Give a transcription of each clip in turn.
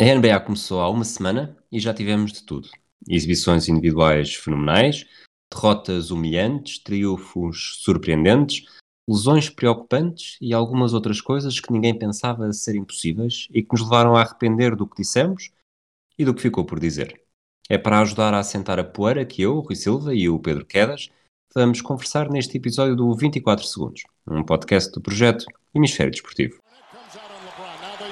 A NBA começou há uma semana e já tivemos de tudo. Exibições individuais fenomenais, derrotas humilhantes, triunfos surpreendentes, lesões preocupantes e algumas outras coisas que ninguém pensava serem possíveis e que nos levaram a arrepender do que dissemos e do que ficou por dizer. É para ajudar a assentar a poeira que eu, o Rui Silva e o Pedro Quedas vamos conversar neste episódio do 24 Segundos, um podcast do projeto Hemisfério Desportivo.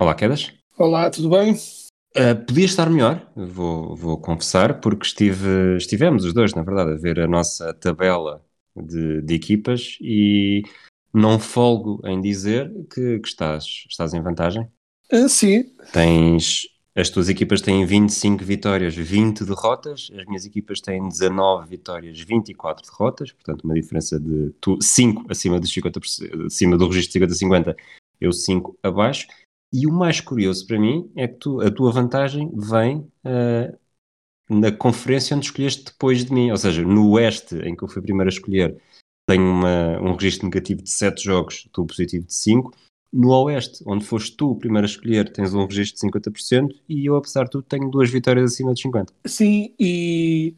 Olá, Quedas. Olá, tudo bem? Uh, podia estar melhor, vou, vou confessar, porque estive, estivemos os dois, na verdade, a ver a nossa tabela de, de equipas e não folgo em dizer que, que estás, estás em vantagem. Uh, sim. Tens, as tuas equipas têm 25 vitórias, 20 derrotas, as minhas equipas têm 19 vitórias, 24 derrotas, portanto uma diferença de 5 acima, dos 50, acima do registro de 50-50, eu 5 abaixo. E o mais curioso para mim é que tu, a tua vantagem vem uh, na conferência onde escolheste depois de mim. Ou seja, no Oeste, em que eu fui primeiro a escolher, tenho uma, um registro negativo de 7 jogos, tu positivo de 5. No Oeste, onde foste tu o primeiro a escolher, tens um registro de 50% e eu, apesar de tudo, tenho duas vitórias acima de 50%. Sim, e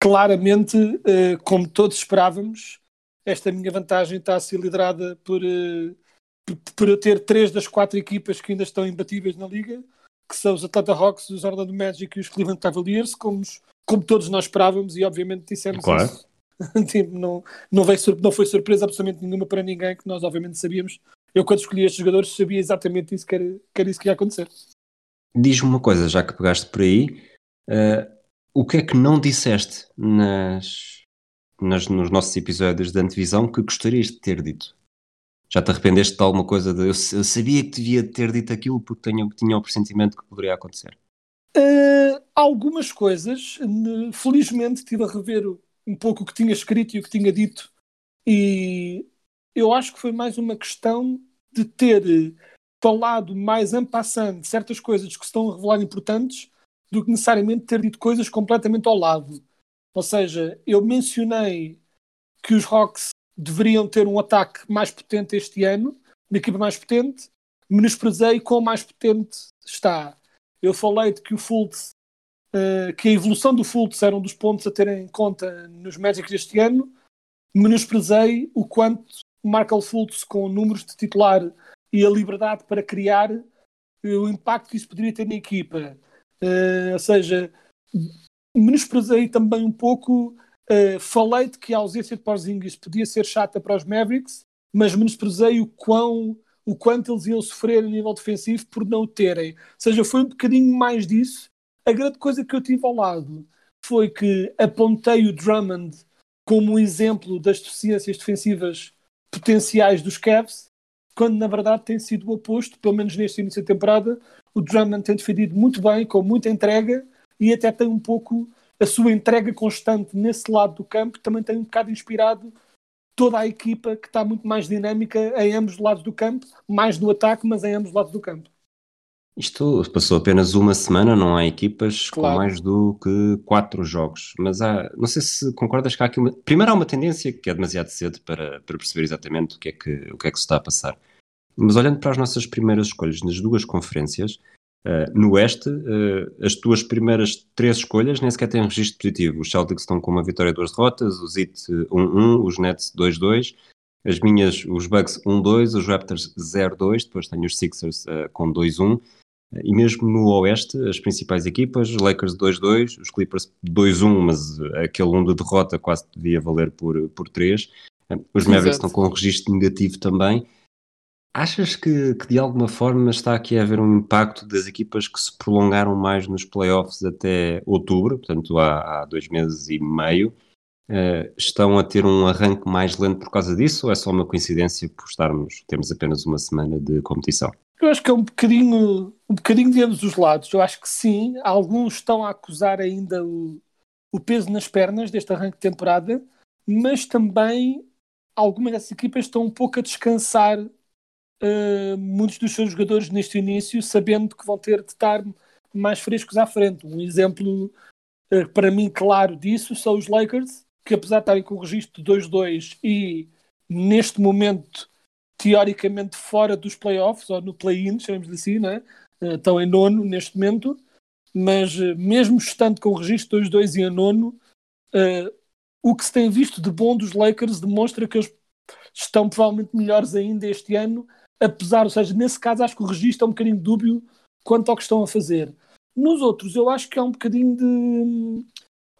claramente, uh, como todos esperávamos, esta minha vantagem está a ser liderada por, uh, por eu ter três das quatro equipas que ainda estão imbatíveis na liga, que são os Atlanta Hawks, os Orlando Magic e os Cleveland Cavaliers, como, como todos nós esperávamos e obviamente dissemos claro. isso. tipo, não, não, veio, não foi surpresa absolutamente nenhuma para ninguém, que nós obviamente sabíamos. Eu quando escolhi estes jogadores sabia exatamente isso que era, que era isso que ia acontecer. Diz-me uma coisa, já que pegaste por aí, uh, o que é que não disseste nas, nas, nos nossos episódios de antevisão que gostarias de ter dito? Já te arrependeste de alguma coisa? De, eu, eu, sabia que devia ter dito aquilo porque tinha, tinha o pressentimento que poderia acontecer. Uh, algumas coisas, felizmente estive a rever um pouco o que tinha escrito e o que tinha dito e eu acho que foi mais uma questão de ter falado mais en passant certas coisas que se estão a revelar importantes do que necessariamente ter dito coisas completamente ao lado. Ou seja, eu mencionei que os Hawks deveriam ter um ataque mais potente este ano, uma equipa mais potente, menosprezei quão mais potente está. Eu falei de que o Fultz, uh, que a evolução do Fultz era um dos pontos a ter em conta nos Magic deste ano, menosprezei o quanto o Markel Fultz, com números de titular e a liberdade para criar, uh, o impacto que isso poderia ter na equipa. Uh, ou seja, menosprezei também um pouco Uh, falei de que a ausência de Porzingis podia ser chata para os Mavericks, mas menosprezei o quão o quanto eles iam sofrer a nível defensivo por não o terem. Ou seja, foi um bocadinho mais disso. A grande coisa que eu tive ao lado foi que apontei o Drummond como um exemplo das deficiências defensivas potenciais dos Cavs, quando na verdade tem sido o oposto, pelo menos neste início da temporada. O Drummond tem defendido muito bem, com muita entrega e até tem um pouco a sua entrega constante nesse lado do campo também tem um bocado inspirado toda a equipa que está muito mais dinâmica em ambos os lados do campo, mais no ataque, mas em ambos os lados do campo. Isto passou apenas uma semana, não há equipas claro. com mais do que quatro jogos. Mas há, não sei se concordas que há aqui uma. Primeiro há uma tendência que é demasiado cedo para, para perceber exatamente o que, é que, o que é que se está a passar. Mas olhando para as nossas primeiras escolhas nas duas conferências, Uh, no Oeste, uh, as tuas primeiras três escolhas nem sequer têm registro positivo. Os Celtics estão com uma vitória e duas derrotas, os Heat 1-1, os Nets 2-2, as minhas, os Bucks 1-2, os Raptors 0-2, depois tenho os Sixers uh, com 2-1. E mesmo no Oeste, as principais equipas, os Lakers 2-2, os Clippers 2-1, mas aquele 1 de derrota quase devia valer por, por 3. Os Mavericks estão com um registro negativo também. Achas que, que, de alguma forma está aqui a haver um impacto das equipas que se prolongaram mais nos playoffs até outubro, portanto há, há dois meses e meio, Uh, estão a ter um arranque mais lento por causa disso ou é só uma coincidência por estarmos, temos apenas uma semana de competição? Eu acho que é um bocadinho, um bocadinho de ambos os lados. Eu acho que sim, alguns estão a acusar ainda o, o peso nas pernas deste arranque de temporada, mas também algumas dessas equipas estão um pouco a descansar uh, muitos dos seus jogadores neste início, sabendo que vão ter de estar mais frescos à frente. Um exemplo uh, para mim claro disso são os Lakers, que apesar de estarem com o registro de 2-2 e neste momento teoricamente fora dos playoffs ou no play-in, chamamos assim, né? estão em nono neste momento, mas mesmo estando com o registro 2-2 e em nono, uh, o que se tem visto de bom dos Lakers demonstra que eles estão provavelmente melhores ainda este ano, apesar, ou seja, nesse caso acho que o registro é um bocadinho dúbio quanto ao que estão a fazer. Nos outros, eu acho que é um bocadinho de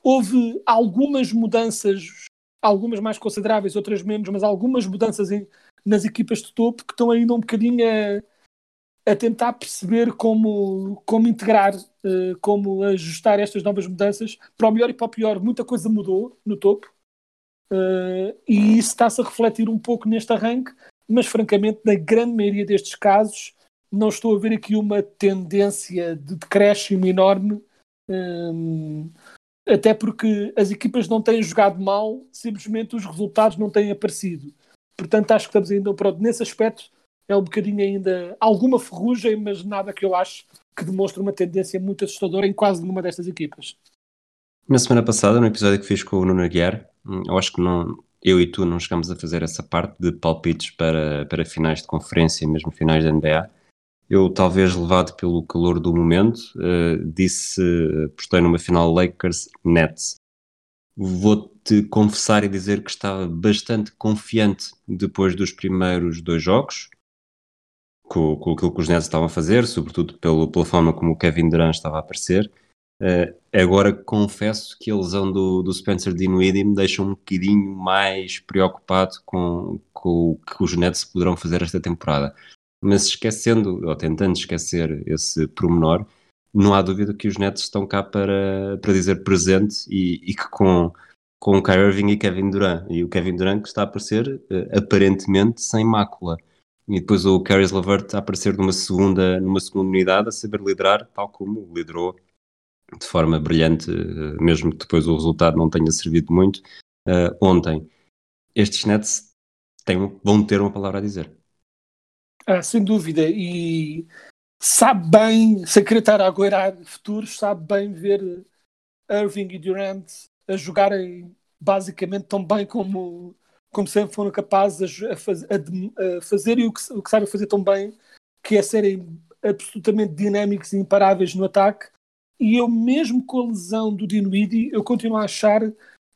houve algumas mudanças, algumas mais consideráveis, outras menos, mas algumas mudanças em, nas equipas de topo que estão ainda um bocadinho a, a tentar perceber como, como integrar, uh, como ajustar estas novas mudanças para o melhor e para o pior. Muita coisa mudou no topo uh, e isso está-se a refletir um pouco neste arranque, mas francamente, na grande maioria destes casos, não estou a ver aqui uma tendência de decréscimo enorme. Um, eh, até porque as equipas não têm jogado mal, simplesmente os resultados não têm aparecido. Portanto, acho que estamos ainda pronto. Nesse aspecto, é um bocadinho ainda alguma ferrugem, mas nada que eu acho que demonstre uma tendência muito assustadora em quase nenhuma destas equipas. Na semana passada, no episódio que fiz com o Nuno Aguiar, hum, eu acho que não, eu e tu não chegamos a fazer essa parte de palpites para, para finais de conferência e mesmo finais da NBA eu talvez levado pelo calor do momento, uh, disse, postei numa final Lakers Nets. Vou-te confessar e dizer que estava bastante confiante depois dos primeiros dois jogos, com, com aquilo que os Nets estavam a fazer, sobretudo pelo, pela forma como o Kevin Durant estava a aparecer. Uh, agora confesso que a lesão do, do Spencer Dinwiddie me deixa um bocadinho mais preocupado com, com o que os Nets poderão fazer esta temporada. Mas esquecendo, ou tentando esquecer esse promenor, não há dúvida que os Nets estão cá para, para dizer presente e, e que com, com o Kyrie Irving e Kevin Durant, e o Kevin Durant que está a aparecer uh, aparentemente sem mácula, e depois o Caris LeVert a aparecer numa segunda, numa segunda unidade, a saber liderar, tal como liderou de forma brilhante, uh, mesmo que depois o resultado não tenha servido muito, uh, ontem. Estes Nets têm, vão ter uma palavra a dizer. Ah, sem dúvida. E sabe bem, sem querer estar a agoirar futuros, sabe bem ver Irving e Durant a jogarem basicamente tão bem como, como sempre foram capazes a, faz, a, a o que, o que sabem fazer tão bem, que é serem absolutamente dinâmicos e imparáveis no ataque. E eu, mesmo com a lesão do Dinwiddie, eu continuo a achar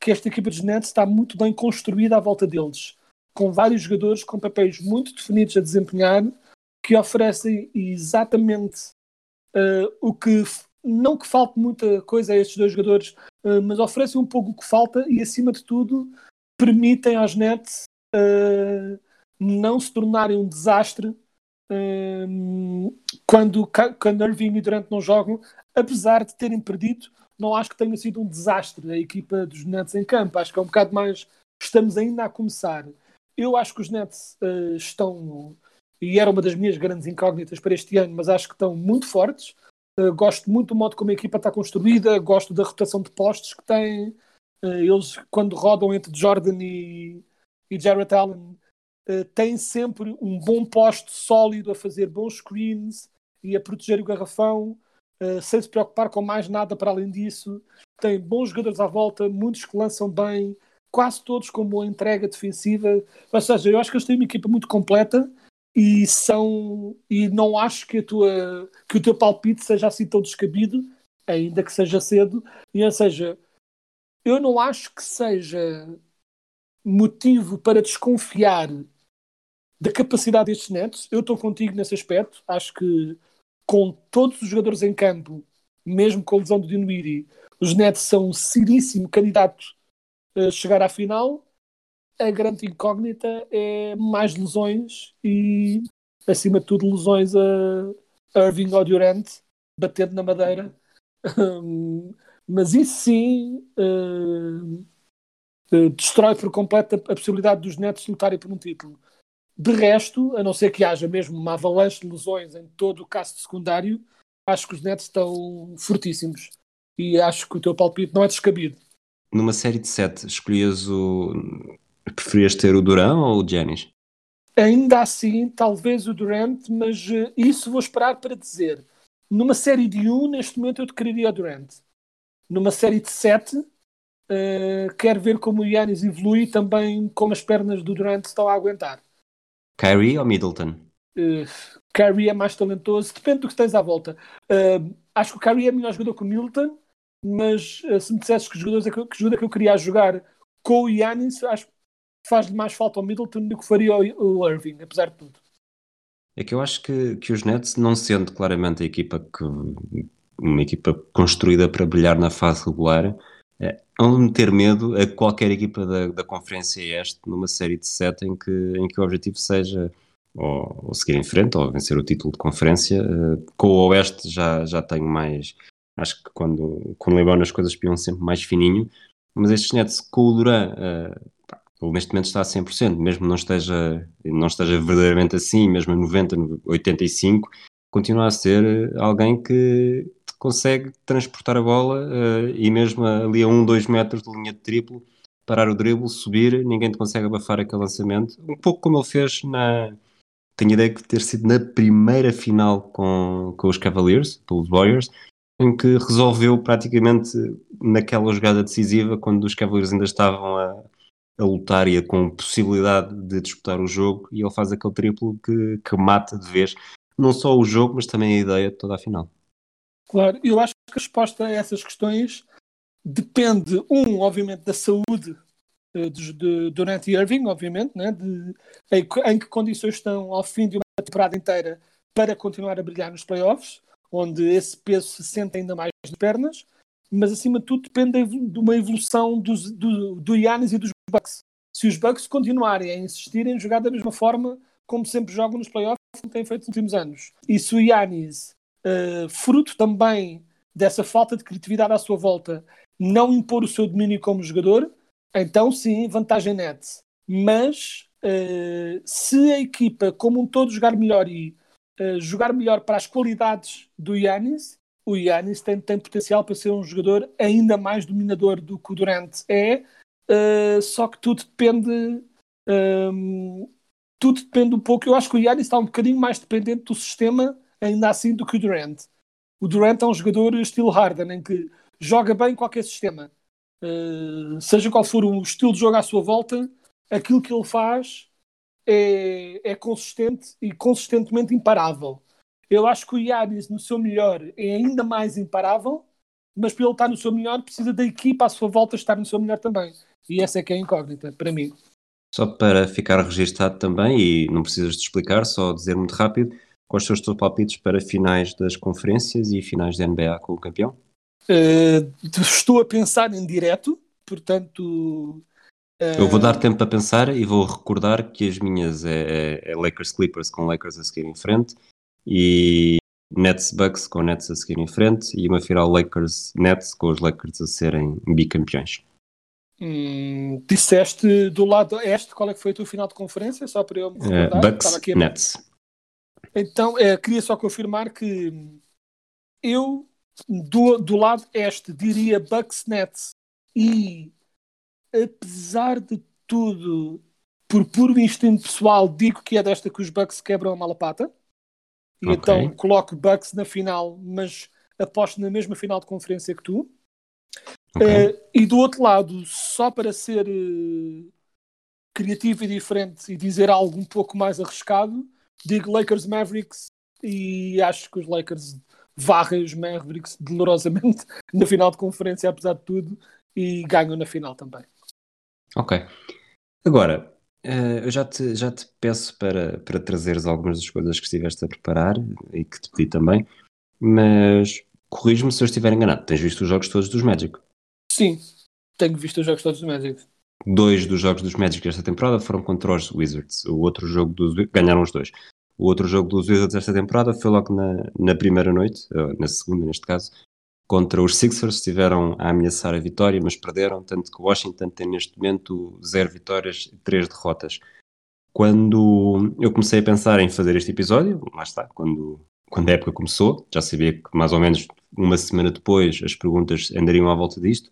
que esta equipa dos Nets está muito bem construída à volta deles com vários jogadores com papéis muito definidos a desempenhar, que oferecem exatamente uh, o que não que falte muita coisa a estes dois jogadores, uh, mas oferecem um pouco o que falta e, acima de tudo, permitem aos Nets uh, não se tornarem um desastre quando, quando Irving e Durant não jogam, apesar de terem perdido, não acho que tenha sido um desastre a equipa dos Nets em campo. Acho que é um bocado mais. Estamos ainda a começar. Eu acho que os Nets uh, estão, e era uma das minhas grandes incógnitas para este ano, mas acho que estão muito fortes. Uh, gosto muito do modo como a equipa está construída, gosto da rotação de postos que têm. Uh, eles, quando rodam entre Jordan e, e Jarrett Allen, têm sempre um bom posto sólido a fazer bons screens e a proteger o garrafão, sem se preocupar com mais nada para além disso. Tem bons jogadores à volta, muitos que lançam bem, quase todos com boa entrega defensiva. Ou seja, eu acho que eles têm uma equipa muito completa e são e não acho que a tua que o teu palpite seja assim tão descabido, ainda que seja cedo. E ou seja, eu não acho que seja motivo para desconfiar da capacidade destes netos. Eu estou contigo nesse aspecto. Acho que com todos os jogadores em campo, mesmo com a lesão do Dinwiddie, os Nets são um seríssimo candidato chegar à final, a grande incógnita é mais lesões e, acima de tudo, lesões a Irving ou Durant batendo na madeira. mas isso sim, uh, uh, destrói por completo a, a possibilidade dos Nets lutarem por um título. De resto, a não ser que haja mesmo uma avalanche de lesões em todo o caso secundário, acho que os Nets estão fortíssimos. E acho que o teu palpite não é descabido. Numa série de sete, escolhias o. Preferias ter o Duran ou o Janis? Ainda assim, talvez o Durant, mas uh, isso vou esperar para dizer. Numa série de um, neste momento eu te quereria o Durant. Numa série de sete, uh, quero ver como o Yannis evolui também como as pernas do Durant estão a aguentar. Kyrie ou Middleton? Uh, Kyrie é mais talentoso, depende do que tens à volta. Uh, acho que o Kyrie é melhor jogador que o Middleton, mas uh, se me dissesses que jogadores é que, que jogador que eu queria jogar com o Yannis, acho que faz-lhe mais falta ao Middleton do que faria o, o Irving, apesar de tudo. É que eu acho que, que os Nets, não sendo claramente a equipa que uma equipa construída para brilhar na fase regular, é, vão meter medo a qualquer equipa da, da Conferência Este numa série de sete em que, em que o objetivo seja ou, ou seguir em frente ou vencer o título de conferência. Uh, com o Oeste já, já tenho mais. Acho que quando, quando Leibão as coisas piam sempre mais fininho, mas estes Nets com o Duran. Uh, neste momento está a 100%, mesmo não esteja, não esteja verdadeiramente assim, mesmo a 90, 85, continua a ser alguém que consegue transportar a bola uh, e mesmo ali a 1, 2 metros de linha de triplo, parar o drible, subir, ninguém te consegue abafar aquele lançamento. Um pouco como ele fez na. Tenho ideia de ter sido na primeira final com, com os Cavaliers, pelos Warriors, em que resolveu praticamente naquela jogada decisiva, quando os Cavaliers ainda estavam a, a lutar e a, com possibilidade de disputar o jogo, e ele faz aquele triplo que, que mata de vez não só o jogo, mas também a ideia de toda a final. Claro, eu acho que a resposta a essas questões depende, um, obviamente, da saúde uh, de, de Durant e Irving, obviamente, né, de, em, em, que condições estão ao fim de uma temporada inteira para continuar a brilhar nos playoffs, onde esse peso se sente ainda mais nas pernas, mas acima de tudo depende de uma evolução dos, do, do Yannis e dos Bucks. Se os Bucks continuarem a insistir em jogar da mesma forma como sempre jogam nos playoffs, como têm feito nos últimos anos, e se o Yannis uh, fruto também dessa falta de criatividade à sua volta, não impor o seu domínio como jogador, então sim, vantagem net. Mas uh, se a equipa como um todo jogar melhor e uh, jogar melhor para as qualidades do Yannis, o Yannis tem, tem potencial para ser um jogador ainda mais dominador do que o Durant é, uh, só que tudo depende. Um, ehm, tudo depende um pouco. Eu acho que o Yannis está um bocadinho mais dependente do sistema ainda assim do que o Durant. O Durant é um jogador estilo Harden, em que joga bem qualquer sistema. Uh, seja qual for o estilo de jogo à sua volta, aquilo que ele faz é, é consistente e consistentemente imparável. Eu acho que o Yanis, no seu melhor, é ainda mais imparável, mas para ele estar no seu melhor, precisa da equipa à sua volta estar no seu melhor também. E essa é que é a incógnita, para mim. Só para ficar registado também, e não precisas de explicar, só dizer muito rápido, Quais são os teus palpites para finais das conferências e finais da NBA com o campeão? Uh, estou a pensar em direto, portanto. Uh... Eu vou dar tempo para pensar e vou recordar que as minhas é, é, é Lakers Clippers com Lakers a seguir em frente e Nets Bucks com Nets a seguir em frente e uma final Lakers Nets com os Lakers a serem bicampeões. Hum, disseste do lado este qual é que foi a tua final de conferência? Só para eu me recordar. Uh, Bucks, Nets. Então, é, queria só confirmar que eu, do, do lado este, diria Bucks Nets e, apesar de tudo, por puro instinto pessoal, digo que é desta que os Bucks quebram a malapata. E okay. então coloco Bucks na final, mas aposto na mesma final de conferência que tu. Okay. Uh, e do outro lado, só para ser uh, criativo e diferente e dizer algo um pouco mais arriscado, digo Lakers Mavericks e acho que os Lakers varrem os Mavericks dolorosamente na final de conferência, apesar de tudo, e ganham na final também. Ok. Agora, uh, eu já te, já te peço para, para trazeres algumas das coisas que estiveste a preparar e que te pedi também, mas corrijo-me se eu estiver enganado. Tens visto os jogos todos dos Magic? Sim, tenho visto os jogos todos dos Magic. Dois dos jogos dos Magic esta temporada foram contra os Wizards. O outro jogo dos ganharam os dois. O outro jogo dos Wizards esta temporada foi logo na, na primeira noite, na segunda neste caso, Contra os Sixers estiveram a ameaçar a vitória, mas perderam, tanto que Washington tem neste momento zero vitórias e três derrotas. Quando eu comecei a pensar em fazer este episódio, lá está, quando, quando a época começou, já sabia que mais ou menos uma semana depois as perguntas andariam à volta disto,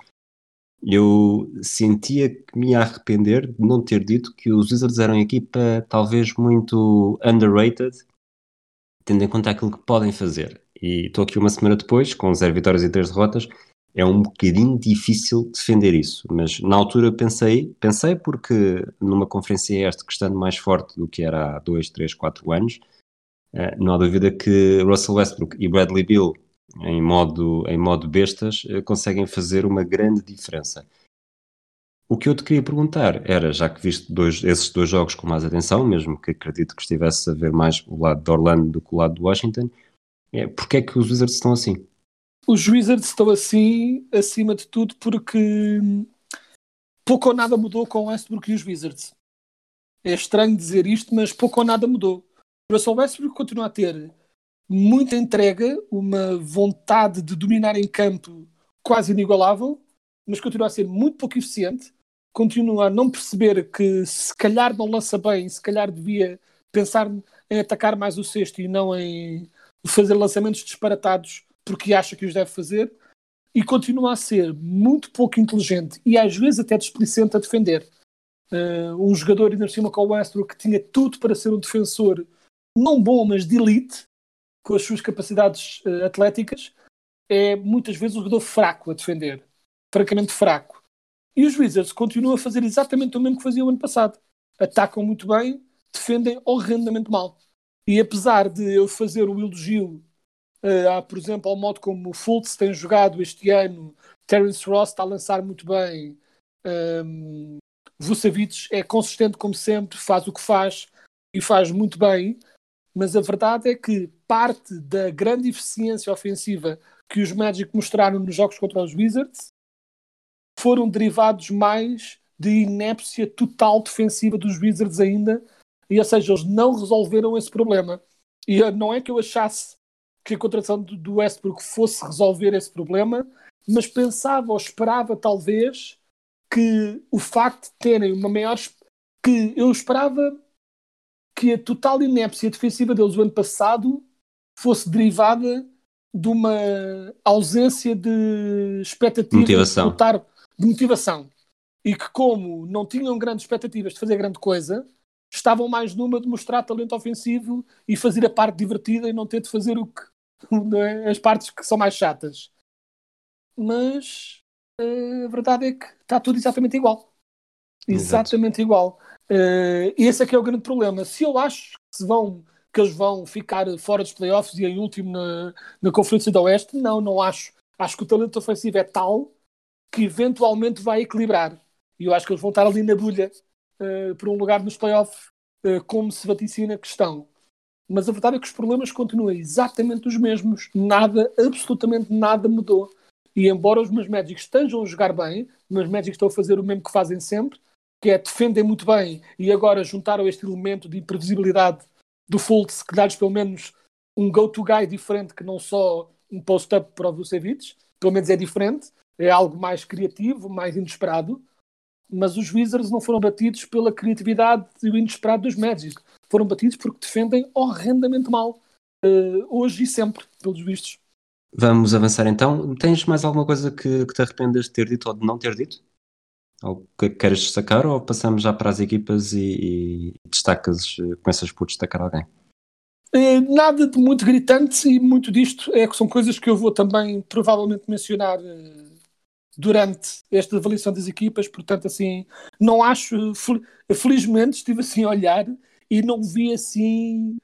eu sentia que me ia arrepender de não ter dito que os Wizards eram uma equipa talvez muito underrated, tendo em conta aquilo que podem fazer. E estou aqui uma semana depois, com zero vitórias e três derrotas, é um bocadinho difícil defender isso, mas na altura pensei, pensei porque numa conferência este que estando mais forte do que era há dois, três, quatro anos, eh, não há dúvida que Russell Westbrook e Bradley Bill em modo, em modo bestas eh, conseguem fazer uma grande diferença. O que eu te queria perguntar era, já que viste dois, esses dois jogos com mais atenção, mesmo que acredito que estivesse a ver mais o lado de Orlando do que o lado de Washington, é, porque é que os Wizards estão assim? Os Wizards estão assim, acima de tudo, porque pouco ou nada mudou com o Westbrook e os Wizards. É estranho dizer isto, mas pouco ou nada mudou. O Russell Westbrook continua a ter muita entrega, uma vontade de dominar em campo quase inigualável, mas continua a ser muito pouco eficiente. Continua a não perceber que se calhar não lança bem, se calhar devia pensar em atacar mais o sexto e não em fazer lançamentos disparatados porque acha que os deve fazer. E continua a ser muito pouco inteligente e às vezes até displicente a defender. Uh, um jogador, ainda cima com o Westbrook, que tinha tudo para ser um defensor não bom, mas de elite, com as suas capacidades uh, atléticas, é muitas vezes um jogador fraco a defender. Francamente fraco. E os Wizards continuam a fazer exatamente o mesmo que faziam ano passado. Atacam muito bem, defendem horrendamente mal. E apesar de eu fazer o elogio, uh, por exemplo, ao modo como o Fultz tem jogado este ano, Terence Ross está a lançar muito bem, um, ehm, Vucevic é consistente como sempre, faz o que faz e faz muito bem, mas a verdade é que parte da grande eficiência ofensiva que os Magic mostraram nos jogos contra os Wizards foram derivados mais de inépcia total defensiva dos Wizards ainda, e ou seja, eles não resolveram esse problema. E não é que eu achasse que a contratação do Westbrook fosse resolver esse problema, mas pensava ou esperava talvez que o facto de terem uma maior que eu esperava que a total inépcia defensiva deles o ano passado fosse derivada de uma ausência de expectativa motivação. De, de motivação. E que, como não tinham grandes expectativas de fazer grande coisa, estavam mais numa de mostrar talento ofensivo e fazer a parte divertida e não ter de fazer o que, é? as partes que são mais chatas. Mas eh, a verdade é que está tudo exatamente igual. Exatamente Exato. igual. Uh, esse é que é o grande problema. Se eu acho que, se vão, que eles vão ficar fora dos playoffs e em último na, na Conferência da Oeste, não, não acho. Acho que o talento ofensivo é tal que eventualmente vai equilibrar. E eu acho que eles vão estar ali na bolha uh, por um lugar nos playoffs, uh, como se vaticina a questão. Mas a verdade é que os problemas continuam exatamente os mesmos. Nada, absolutamente nada mudou. E embora os meus médicos estejam a jogar bem, os meus médicos estão a fazer o mesmo que fazem sempre, que é defendem muito bem e agora juntaram este elemento de imprevisibilidade do Fultz que dá-lhes pelo menos um go-to-guy diferente que não só um post-up para o Vucevic, pelo menos é diferente, é algo mais criativo, mais inesperado, mas os Wizards não foram batidos pela criatividade e o inesperado dos Magic, foram batidos porque defendem horrendamente mal, uh, hoje e sempre, pelos vistos. Vamos avançar então. Tens mais alguma coisa que, que te arrependas de ter dito ou de não ter dito? Ou que queres destacar ou passamos já para as equipas e, e destacas, eh, começas por destacar alguém? É, nada de muito gritante e muito disto é que são coisas que eu vou também provavelmente mencionar eh, durante esta avaliação das equipas, portanto assim, não acho, felizmente estive assim a olhar e não vi assim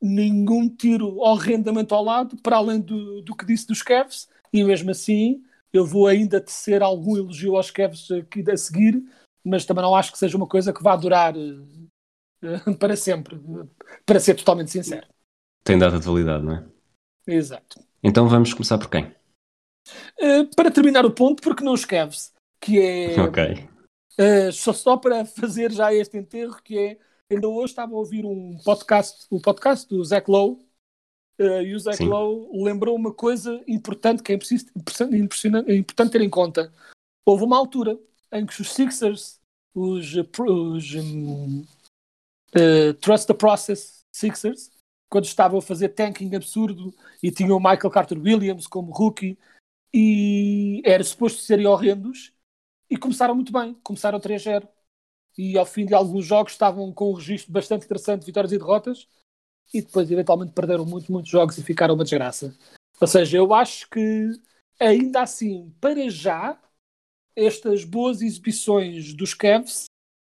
nenhum tiro horrendamente ao lado, para além do, do que disse dos Cavs, e mesmo assim eu vou ainda tecer algum elogio aos Cavs aqui a seguir, mas também não acho que seja uma coisa que vá durar uh, para sempre, para ser totalmente sincero. Tem data de validade, não é? Exato. Então vamos começar por quem? Uh, para terminar o ponto, porque não os Cavs, que é. Ok. Uh, só, só para fazer já este enterro, que é. Ainda hoje estava a ouvir um podcast, o podcast do Zach Lowe, uh, e o Zach Lowe lembrou uma coisa importante que é importante ter em conta. Houve uma altura em que os Sixers, os, os um, uh, Trust the Process Sixers, quando estavam a fazer tanking absurdo e tinham o Michael Carter Williams como rookie e era suposto serem horrendos e começaram muito bem, começaram 3-0 e ao fim de alguns jogos estavam com um registro bastante interessante de vitórias e derrotas e depois eventualmente perderam muitos, muitos jogos e ficaram uma desgraça. Ou seja, eu acho que ainda assim, para já, estas boas exibições dos Cavs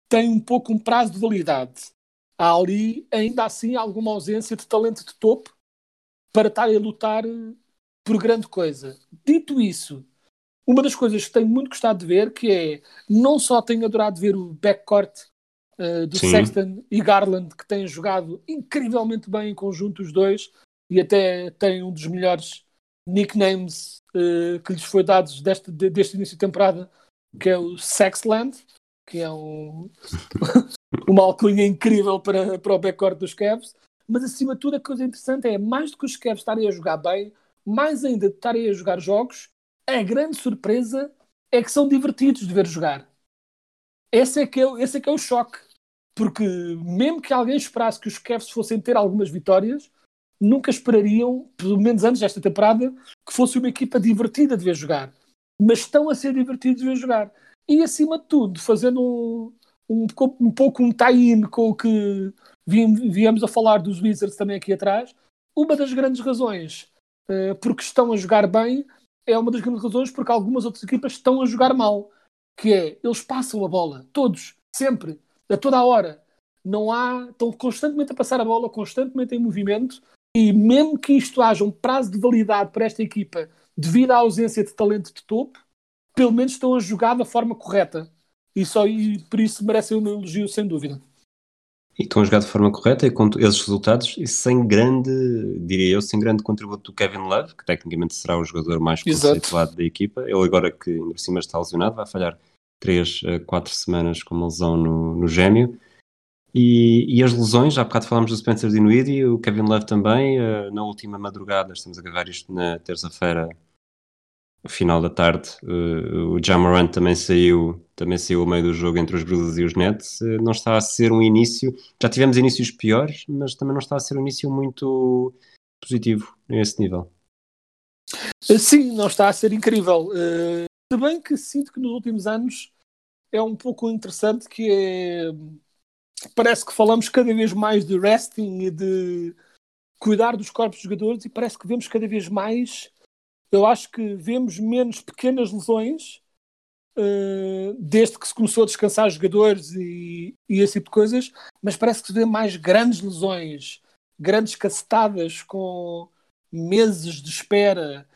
têm um pouco um prazo de validade. Há ali, ainda assim, alguma ausência de talento de topo para estarem a lutar por grande coisa. Dito isso, uma das coisas que tenho muito gostado de ver, que é, não só tenho adorado ver o backcourt uh, do Sim. Sexton e Garland, que têm jogado incrivelmente bem em conjunto os dois, e até têm um dos melhores nicknames uh, que lhes foi dado deste, deste início de temporada, que é o Sexland, que é um, uma alcunha incrível para, para o backcourt dos Cavs. Mas acima de tudo, a coisa interessante é mais do que os Cavs estarem a jogar bem, mais ainda de estarem a jogar jogos, a grande surpresa é que são divertidos de ver jogar. Esse é que é, esse é, que é o choque. Porque mesmo que alguém esperasse que os Cavs fossem ter algumas vitórias, nunca esperariam, pelo menos antes desta temporada, que fosse uma equipa divertida de ver jogar. Mas estão a ser divertidos de ver jogar. E acima de tudo, fazendo um, um, um pouco um tie-in com o que viemos a falar dos Wizards também aqui atrás, uma das grandes razões uh, porque estão a jogar bem é uma das grandes razões porque algumas outras equipas estão a jogar mal. Que é, eles passam a bola, todos, sempre, a toda a hora. Não há, estão constantemente a passar a bola, constantemente em movimento, e mesmo que isto haja um prazo de validade para esta equipa devido à ausência de talento de topo, pelo menos estão a jogar da forma correta. E só e por isso merecem um elogio, sem dúvida. E estão a jogar de forma correta e com esses resultados e sem grande, diria eu, sem grande contributo do Kevin Love, que tecnicamente será o jogador mais conceituado da equipa. Ele agora que ainda por cima está lesionado, vai falhar 3 a 4 semanas com uma lesão no, no gêmeo. E, e, as lesões, já há bocado falámos do Spencer Dinwiddie, o Kevin Love também, uh, na última madrugada, estamos a gravar isto na terça-feira, final da tarde, uh, o Jamarant também saiu, também saiu ao meio do jogo entre os Grizzlies e os Nets. Uh, não está a ser um início, já tivemos inícios piores, mas também não está a ser um início muito positivo nesse nível. Eh, sim, não está a ser incrível. Uh, se bem que sinto que nos últimos anos é um pouco interessante que é... parece que falamos cada vez mais de resting e de cuidar dos corpos dos jogadores e parece que vemos cada vez mais eu acho que vemos menos pequenas lesões uh, desde que se começou a descansar jogadores e, e esse tipo de coisas, mas parece que se vê mais grandes lesões, grandes cacetadas com meses de espera.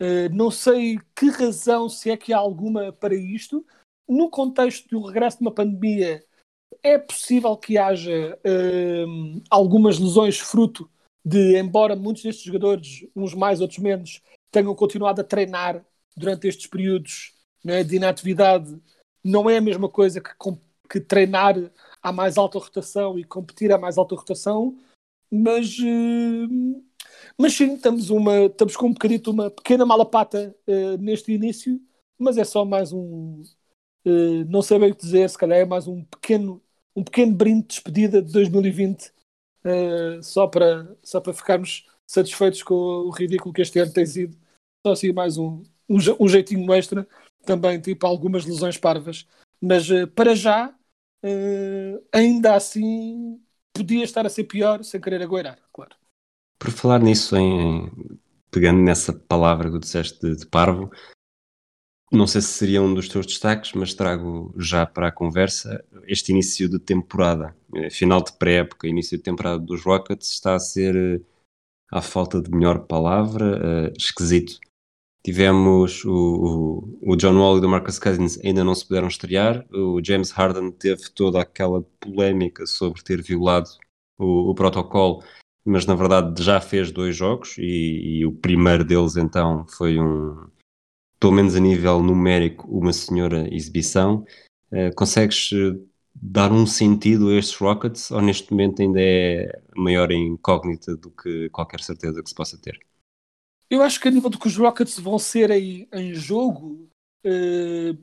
Uh, não sei que razão, se é que há alguma para isto. No contexto um regresso de uma pandemia, é possível que haja uh, algumas lesões fruto de, embora muitos destes jogadores, uns mais, outros menos, tenham continuado a treinar durante estes períodos né, de inatividade. Não é a mesma coisa que, que treinar à mais alta rotação e competir à mais alta rotação, mas, uh, mas sim, estamos, uma, estamos com um bocadito uma pequena malapata uh, neste início, mas é só mais um, uh, não sei bem o que dizer, se calhar é mais um pequeno, um pequeno brinde de despedida de 2020, só, para, só para ficarmos satisfeitos com o ridículo que este ano tem sido. Só assim mais um, um, um jeitinho extra, também tipo algumas lesões parvas. Mas uh, para já, uh, ainda assim, podia estar a ser pior sem querer agoirar, claro. Por falar nisso, em, pegando nessa palavra que disseste de, de parvo, não sei se seria um dos teus destaques, mas trago já para a conversa este início de temporada, eh, final de pré-época, início de temporada dos Rockets, está a ser, à falta de melhor palavra, esquisito. Tivemos o, o, John Wall e o Marcus Cousins ainda não se puderam estrear. O James Harden teve toda aquela polémica sobre ter violado o, o protocolo, mas na verdade já fez dois jogos e, e, o primeiro deles então foi um, pelo menos a nível numérico, uma senhora exibição. Uh, consegues eh, dar um sentido a estes Rockets ou neste momento ainda é maior incógnita do que qualquer certeza que se possa ter? Eu acho que a nível do que os Rockets vão ser em, em jogo, uh,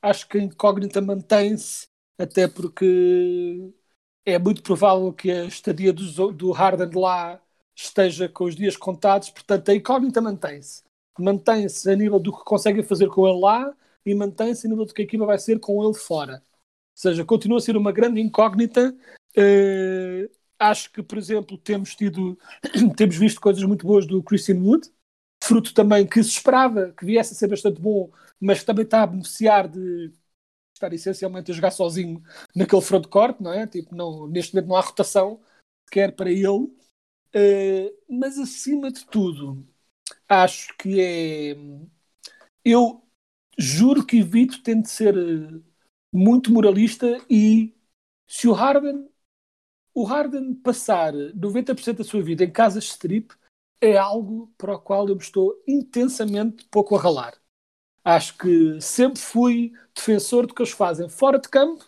acho que a incógnita mantém-se, até porque é muito provável que a estadia do, do Harden lá esteja com os dias contados, portanto a incógnita mantém-se. Mantém-se a nível do que conseguem fazer com ele lá e mantém-se a nível do que a equipa vai ser com ele fora. Ou seja, continua a ser uma grande incógnita. Uh, acho que, por exemplo, temos tido, temos visto coisas muito boas do Christian Wood, fruto também que se esperava que viesse a ser bastante bom, mas também está a beneficiar de estar essencialmente a jogar sozinho naquele frontcourt, não é? Tipo, não, neste momento não há rotação sequer para ele. Uh, mas acima de tudo, acho que é. Eu juro que evito tento ser eh, muito moralista e se o Harden o Harden passar 90% da sua vida em casas de strip é algo para o qual eu me estou intensamente pouco a ralar. Acho que sempre fui defensor do que eles fazem fora de campo,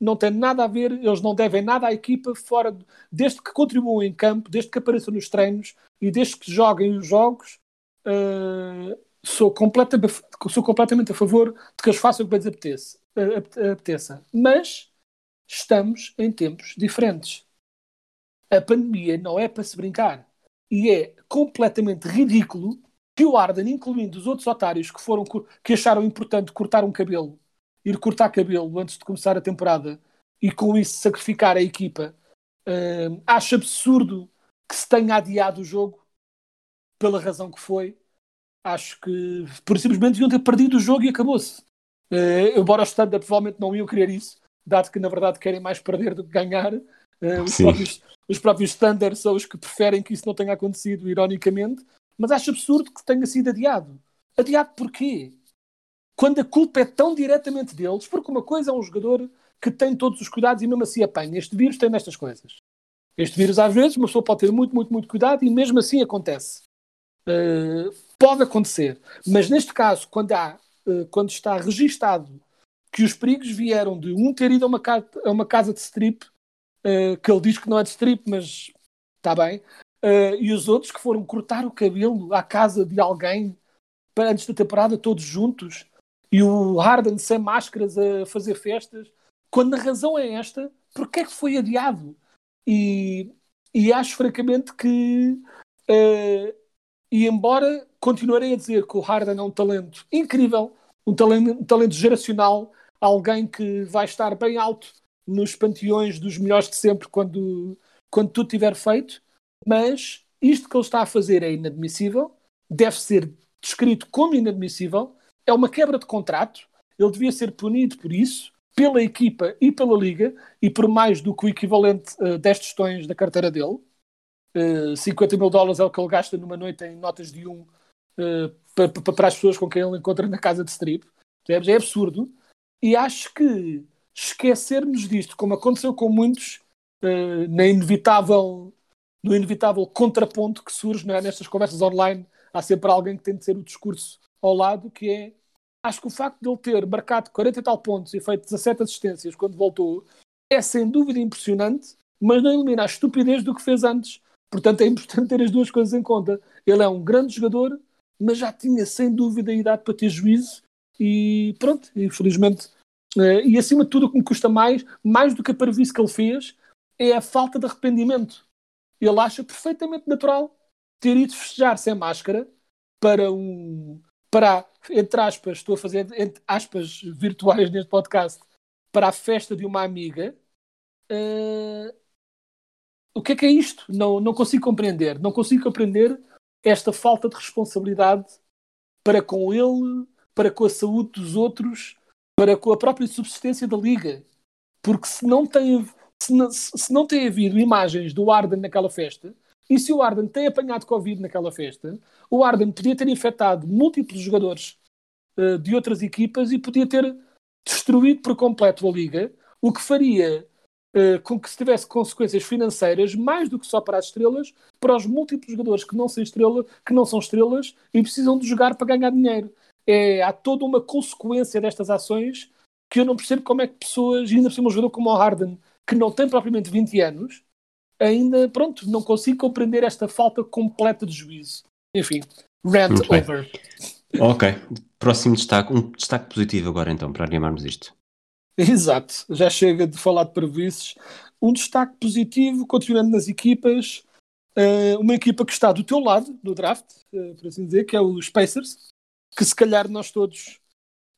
não tem nada a ver, eles não devem nada à equipa fora, de, desde que contribuam em campo, desde que apareçam nos treinos e desde que joguem os jogos, uh, sou, completamente, sou completamente a favor de que eles façam o que lhes apeteça, apeteça. Mas estamos em tempos diferentes. A pandemia não é para se brincar. E é completamente ridículo que o Arden, incluindo os outros otários que foram que acharam importante cortar um cabelo, ir cortar cabelo antes de começar a temporada e com isso sacrificar a equipa, uh, acho absurdo que se tenha adiado o jogo pela razão que foi. Acho que por simplesmente deviam ter perdido o jogo e acabou-se. Uh, embora os standard provavelmente não iam querer isso, dado que na verdade querem mais perder do que ganhar. Uh, os, próprios, os próprios standards são os que preferem que isso não tenha acontecido, ironicamente. Mas acho absurdo que tenha sido adiado. Adiado porquê? Quando a culpa é tão diretamente deles, porque uma coisa é um jogador que tem todos os cuidados e mesmo assim apanha. Este vírus tem nestas coisas. Este vírus, às vezes, uma pessoa pode ter muito, muito, muito cuidado e mesmo assim acontece. Uh, pode acontecer. Mas neste caso, quando, há, uh, quando está registado que os perigos vieram de um ter ido a uma, casa, a uma casa de strip, uh, que ele diz que não é de strip, mas está bem, Uh, e os outros que foram cortar o cabelo à casa de alguém para, antes da temporada, todos juntos, e o Harden sem máscaras a fazer festas, quando a razão é esta, porque é que foi adiado? E, e acho francamente que, uh, e embora continuarei a dizer que o Harden é um talento incrível, um talento, um talento geracional, alguém que vai estar bem alto nos panteões dos melhores de sempre quando, quando tudo tiver feito, mas isto que ele está a fazer é inadmissível, deve ser descrito como inadmissível, é uma quebra de contrato, ele devia ser punido por isso, pela equipa e pela liga, e por mais do que o equivalente a uh, 10 tostões da carteira dele. Uh, eh, 50 mil dólares é o que ele gasta numa noite em notas de um uh, para, para as pessoas com quem ele encontra na casa de strip. É absurdo. E acho que esquecermos disto, como aconteceu com muitos, uh, na inevitável no inevitável contraponto que surge é? nestas conversas online. Há sempre alguém que tem de ser o discurso ao lado, que é acho que o facto de ele ter marcado 40 e tal pontos e feito 17 assistências quando voltou é sem dúvida impressionante, mas não elimina a estupidez do que fez antes. Portanto, é importante ter as duas coisas em conta. Ele é um grande jogador, mas já tinha sem dúvida a idade para ter juízo e pronto, infelizmente. Eh, e acima de tudo, o que me custa mais, mais do que a parvice que ele fez, é a falta de arrependimento ele acha perfeitamente natural ter ido festejar sem máscara para um. para, entre aspas, estou a fazer entre aspas virtuais neste podcast, para a festa de uma amiga. Uh, o que é que é isto? Não, não consigo compreender. Não consigo compreender esta falta de responsabilidade para com ele, para com a saúde dos outros, para com a própria subsistência da liga. Porque se não tem se não, se não tem havido imagens do Arden naquela festa, e se o Arden tem apanhado Covid naquela festa, o Arden podia ter infectado múltiplos jogadores uh, de outras equipas e podia ter destruído por completo a liga, o que faria uh, com que se tivesse consequências financeiras mais do que só para as estrelas, para os múltiplos jogadores que não são, estrela, que não são estrelas e precisam de jogar para ganhar dinheiro. É, há toda uma consequência destas ações que eu não percebo como é que pessoas, ainda por cima um jogador como o Harden, que não tem propriamente 20 anos, ainda, pronto, não consigo compreender esta falta completa de juízo. Enfim, rant over. Ok, próximo destaque, um destaque positivo agora então, para animarmos isto. Exato, já chega de falar de prejuízos. Um destaque positivo, continuando nas equipas, uh, uma equipa que está do teu lado no draft, uh, por assim dizer, que é os Pacers, que se calhar nós todos,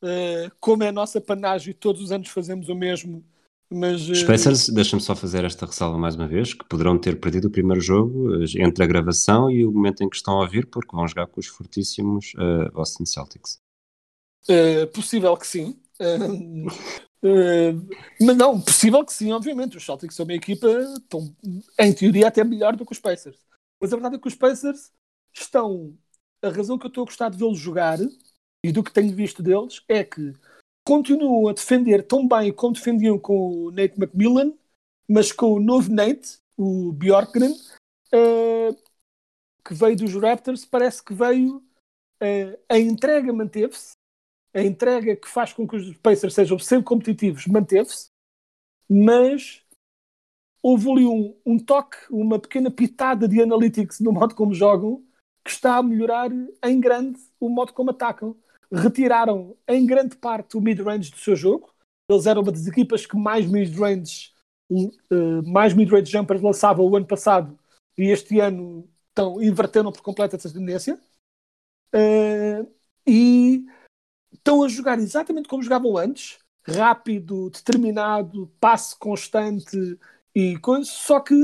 uh, como é a nossa panagem, todos os anos fazemos o mesmo. Mas, Os Pacers, deixa-me só fazer esta ressalva mais uma vez, que poderão ter perdido o primeiro jogo entre a gravação e o momento em que estão a ouvir, porque vão jogar com os fortíssimos Boston Celtics. possível que sim. Uh, mas não, possível que sim, obviamente. Os Celtics são uma equipa, em teoria, até melhor do que os Pacers. Mas a verdade é que os Pacers estão. A razão que eu estou a gostar de vê-los jogar e do que tenho visto deles é que continuam a defender tão bem como defendiam com o Nate McMillan, mas com o novo Nate, o Bjorkgren, uh, que veio dos Raptors, parece que veio. Uh, a entrega manteve-se a entrega que faz com que os Pacers sejam sempre competitivos manteve-se, mas houve ali um, um, toque, uma pequena pitada de analytics no modo como jogam, que está a melhorar em grande o modo como atacam. Retiraram em grande parte o mid-range do seu jogo. Eles eram uma das equipas que mais mid-range uh, mais mid-range jumpers lançava o ano passado e este ano estão, inverteram por completo essa tendência. Uh, e estão a jogar exatamente como jogavam antes, rápido, determinado, passe constante e coisa, só que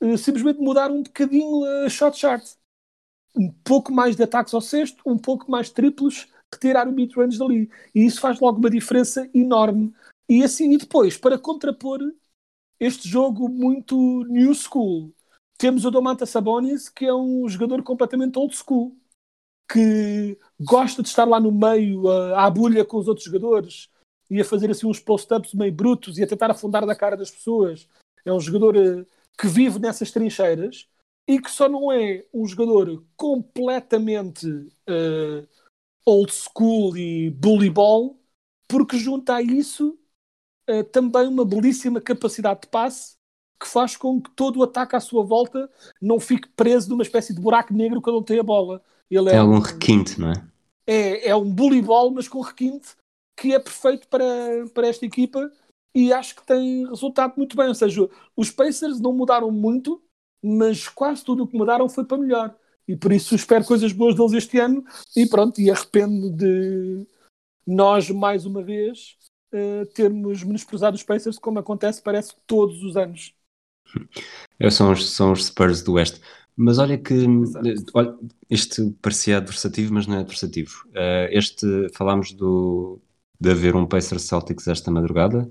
uh, simplesmente mudaram um bocadinho a shot chart. Um pouco mais de ataques ao sexto, um pouco mais triplos, retirar o mid-range dali. E isso faz logo uma diferença enorme. E assim, e depois, para contrapor este jogo muito new school, temos o Domantas Sabonis, que é um jogador completamente old school que gosta de estar lá no meio, à bulha com os outros jogadores e a fazer assim uns post-ups meio brutos e a tentar afundar na cara das pessoas. É um jogador uh, que vive nessas trincheiras e que só não é um jogador completamente uh, old school e bully ball, porque junta a isso uh, também uma belíssima capacidade de passe que faz com que todo o ataque à sua volta não fique preso numa espécie de buraco negro quando ele tem a bola. Ele é, é algum um, requinte, não é? É, é um bully-ball, mas com requinte, que é perfeito para, para esta equipa e acho que tem resultado muito bem. Ou seja, os Pacers não mudaram muito, mas quase tudo o que mudaram foi para melhor. E por isso espero coisas boas deles este ano e pronto, e arrependo de nós, mais uma vez, uh, termos menosprezado os Pacers, como acontece, parece, todos os anos. São os, são os Spurs do Oeste. Mas olha que olha, este parecia adversativo, mas não é adversativo. Uh, este falámos do, de haver um Pacers Celtics esta madrugada,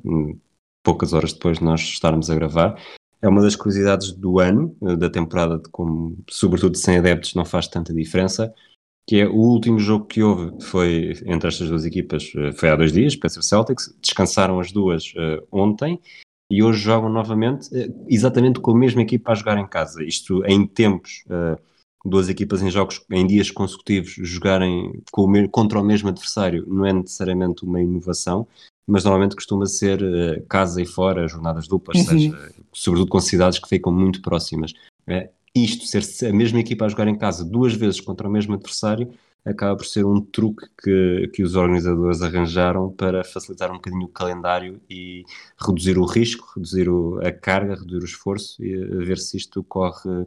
poucas horas depois de nós estarmos a gravar. É uma das curiosidades do ano, eh, da temporada, de como, sobretudo sem adeptos, não faz tanta diferença. Que é o último jogo que houve foi entre estas duas equipas, eh, foi há dois dias, Pacers Celtics. Descansaram as duas uh, ontem e hoje jogam novamente, exatamente com a mesma equipa a jogar em casa. Isto em tempos, uh, duas equipas em jogos em dias consecutivos jogarem o, contra o mesmo adversário não é necessariamente uma inovação, mas normalmente costuma ser uh, casa e fora, jornadas duplas, uhum. seja, sobretudo com cidades que ficam muito próximas. É, isto, ser a mesma equipa a jogar em casa duas vezes contra o mesmo adversário, acaba por ser um truque que, que os organizadores arranjaram para facilitar um bocadinho o calendário e reduzir o risco, reduzir o, a carga, reduzir o esforço e ver se isto corre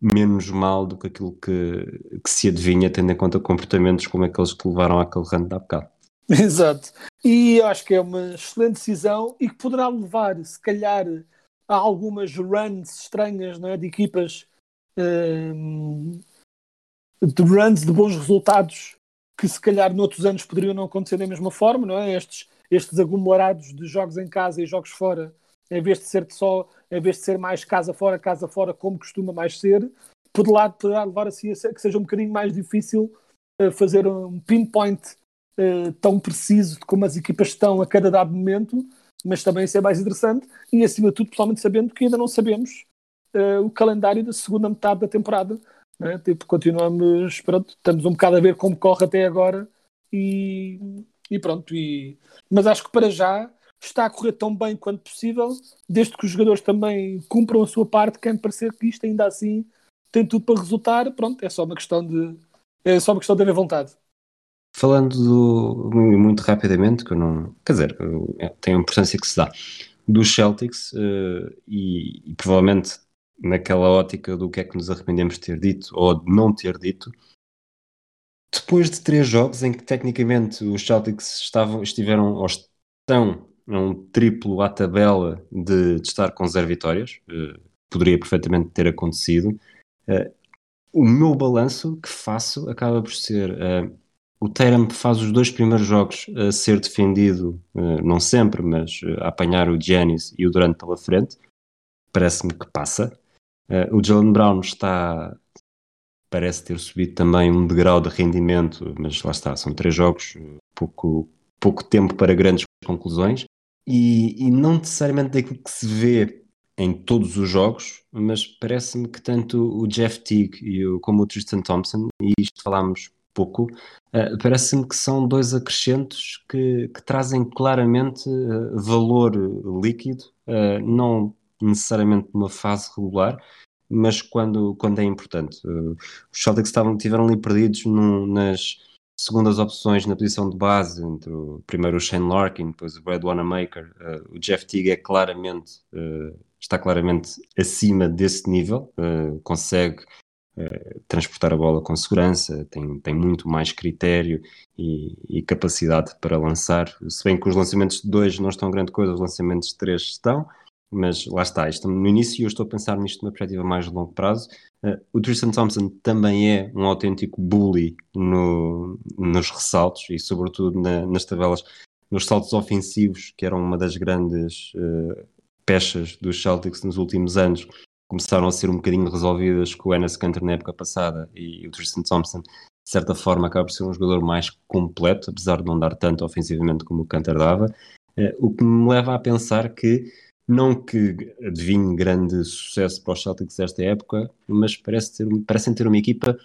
menos mal do que aquilo que, que se adivinha, tendo em conta comportamentos como aqueles que levaram àquele rando da bocado. Exato. E acho que é uma excelente decisão e que poderá levar, se calhar, a algumas runs estranhas não é, de equipas hum, de runs, de bons resultados que se calhar noutros anos poderiam não acontecer da mesma forma, não é? Estes, estes aglomerados de jogos em casa e jogos fora, em vez de ser só, em vez de ser mais casa fora, casa fora, como costuma mais ser, poderá, poderá levar assim a que seja um bocadinho mais difícil uh, fazer um pinpoint uh, tão preciso de como as equipas estão a cada dado momento, mas também ser mais interessante e acima de tudo, pessoalmente sabendo que ainda não sabemos uh, o calendário da segunda metade da temporada né? Tipo, continuamos, pronto, estamos um bocado a ver como corre até agora e, e pronto. E... Mas acho que para já está a correr tão bem quanto possível, desde que os jogadores também cumpram a sua parte, quer parecer que isto ainda assim tem tudo para resultar, pronto, é só uma questão de é só uma questão de haver vontade. Falando do, muito rapidamente, que eu não. Quer dizer, é, tem a importância que se dá dos Celtics uh, e, e, provavelmente naquela ótica do que é que nos arrependemos de ter dito ou de não ter dito. Depois de três jogos em que tecnicamente os Celtics estavam, estiveram ou estão um triplo à tabela de, de estar com zero vitórias, uh, poderia perfeitamente ter acontecido. Uh, o meu balanço que faço acaba por ser uh, o Tatum faz os dois primeiros jogos a ser defendido, não sempre, mas a apanhar o Giannis e o Durant pela frente. Parece-me que passa. o Jalen Brown está, parece ter subido também um degrau de rendimento, mas lá está, são três jogos, pouco, pouco tempo para grandes conclusões e, e não necessariamente daquilo que se vê em todos os jogos, mas parece-me que tanto o Jeff Teague e o, como o Tristan Thompson, e isto falámos pouco, uh, parece-me que são dois acrescentos que, que trazem claramente uh, valor líquido, uh, não necessariamente numa fase regular, mas quando, quando é importante. os Celtics estavam, tiveram ali perdidos nas segundas opções na posição de base, entre o, primeiro o Shane Larkin, depois o Brad Wanamaker, o Jeff Teague é claramente, está claramente acima desse nível, uh, consegue transportar a bola com segurança, tem, tem muito mais critério e, e, capacidade para lançar, se bem que os lançamentos de dois não estão grande coisa, os lançamentos de três estão, mas lá está, estamos no início e eu estou a pensar nisto numa perspectiva mais de longo prazo. Uh, o Tristan Thompson também é um autêntico bully no, nos ressaltos e, sobretudo, na, nas tabelas, nos saltos ofensivos, que eram uma das grandes uh, peças dos Celtics nos últimos anos. Começaram a ser um bocadinho resolvidas com o Enes Kanter na época passada e o Tristan Thompson, de certa forma, acaba por ser um jogador mais completo, apesar de não dar tanto ofensivamente como o Kanter dava. Uh, o que me leva a pensar que não que adivinhe grande sucesso para os Celtics desta época, mas parece ter, parecem ter uma equipa,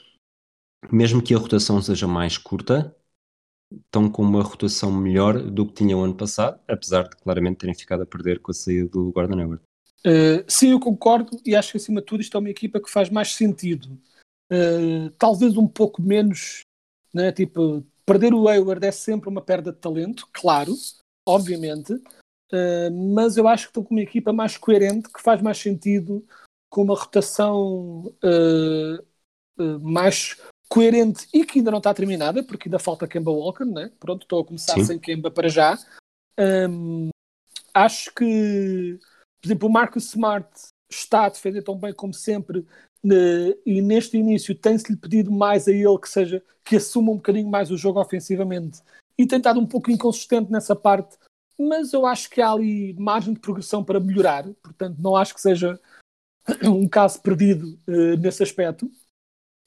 mesmo que a rotação seja mais curta, estão com uma rotação melhor do que tinham ano passado, apesar de claramente terem ficado a perder com a saída do Gordon Hayward. Uh, sim, eu concordo e acho que acima de tudo isto é uma equipa que faz mais sentido. Uh, talvez um pouco menos, né? tipo, perder o Hayward é sempre uma perda de talento, claro, obviamente, Uh, mas eu acho que estou com uma equipa mais coerente, que faz mais sentido, com uma rotação mais coerente e que ainda não está terminada, porque ainda falta Kemba Walker, né? Pronto, estou a começar Sim. sem Kemba para já. Um, acho que, por exemplo, o Marcus Smart está a defender tão bem como sempre, e neste início tem-se-lhe pedido mais a ele que seja que assuma um bocadinho mais o jogo ofensivamente e tem estado um pouco inconsistente nessa parte mas eu acho que há ali margem de progressão para melhorar, portanto, não acho que seja um caso perdido uh, nesse aspecto.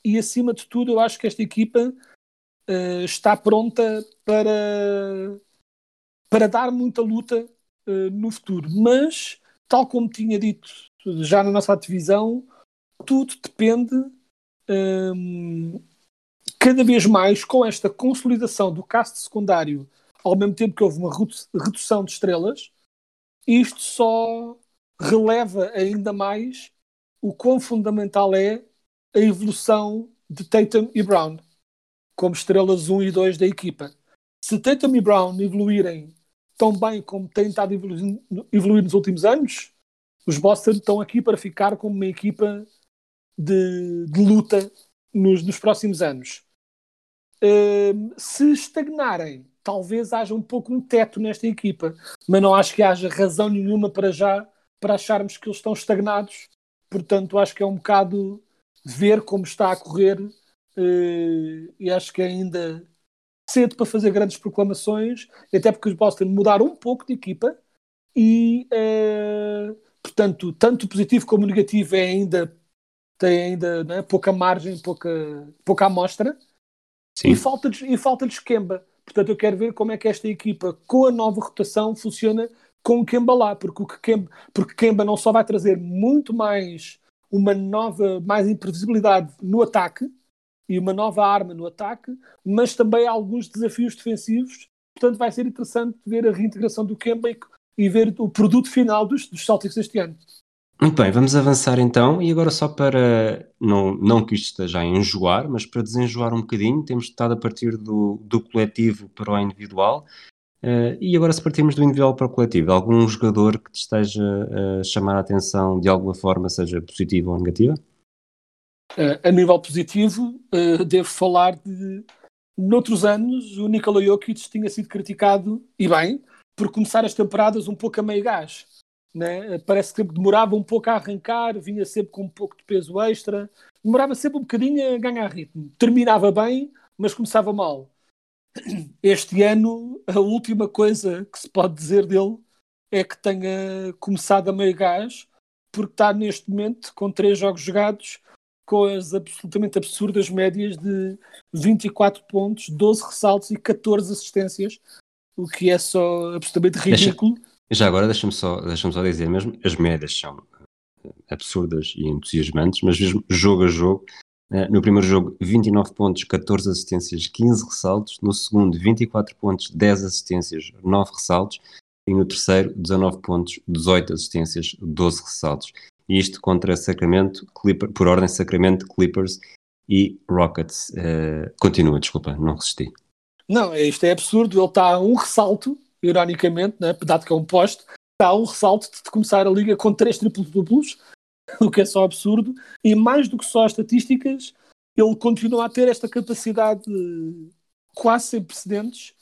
E acima de tudo, eu acho que esta equipa uh, está pronta para, para dar muita luta uh, no futuro. Mas, tal como tinha dito já na nossa divisão, tudo depende um, cada vez mais com esta consolidação do cast secundário ao mesmo tempo que houve uma redução de estrelas, isto só releva ainda mais o quão fundamental é a evolução de Tatum e Brown como estrelas 1 e 2 da equipa. Se Tatum e Brown evoluírem tão bem como têm estado a evoluir, evoluir nos últimos anos, os Boston estão aqui para ficar como uma equipa de, de luta nos, nos, próximos anos. Uh, se estagnarem talvez haja um pouco um teto nesta equipa, mas não acho que haja razão nenhuma para já para acharmos que eles estão estagnados. Portanto, acho que é um bocado ver como está a correr uh, e acho que ainda cedo para fazer grandes proclamações, até porque os Boston mudaram um pouco de equipa e, uh, portanto, tanto positivo como negativo é ainda tem ainda né, pouca margem, pouca, pouca amostra Sim. e falta-lhes e falta Kemba. Portanto, eu quero ver como é que esta equipa, com a nova rotação, funciona com o Kemba lá, porque o Kemba, porque Kemba não só vai trazer muito mais uma nova, mais imprevisibilidade no ataque e uma nova arma no ataque, mas também alguns desafios defensivos. portanto vai ser interessante ver a reintegração do Kemba e ver o produto final dos, dos Celtics este ano. Muito bem, vamos avançar então, e agora só para, não, não que isto esteja a enjoar, mas para desenjoar um bocadinho, temos estado a partir do, do coletivo para o individual, uh, e agora se partimos do individual para o coletivo, algum jogador que te esteja a chamar a atenção de alguma forma, seja positiva ou negativa? Uh, a nível positivo, uh, devo falar de, noutros anos, o Nikola Jokic tinha sido criticado, e bem, por começar as temporadas um pouco a meio gás né? Parece que demorava um pouco a arrancar, vinha sempre com um pouco de peso extra, demorava sempre um bocadinho a ganhar ritmo. Terminava bem, mas começava mal. Este ano, a última coisa que se pode dizer dele é que tenha começado a meio gás, porque está neste momento com três jogos jogados, com as absolutamente absurdas médias de 24 pontos, 12 ressaltos e 14 assistências, o que é só absolutamente ridículo. Deixa, já agora deixa-me só, deixa só dizer mesmo, as médias são absurdas e entusiasmantes, mas mesmo jogo a jogo, eh, no primeiro jogo 29 pontos, 14 assistências, 15 ressaltos, no segundo 24 pontos, 10 assistências, 9 ressaltos, e no terceiro 19 pontos, 18 assistências, 12 ressaltos. E isto contra Sacramento, Clipper, por ordem Sacramento, Clippers e Rockets. Uh, continua, desculpa, não resisti. Não, isto é absurdo, ele está a um ressalto ironicamente, né, dado que é um poste, há um ressalto de começar a liga com três triplos-duplos, o que é só absurdo, e mais do que só as estatísticas, ele continua a ter esta capacidade quase sem precedentes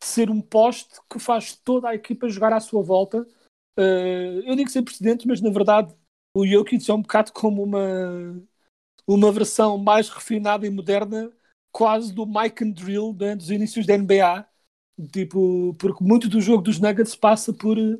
de ser um poste que faz toda a equipa jogar à sua volta. Uh, eu digo sem precedentes, mas na verdade o Jokic é um bocado como uma, uma versão mais refinada e moderna quase do Mike and Drill né, dos inícios da NBA, Tipo, porque muito do jogo dos Nuggets passa por eh,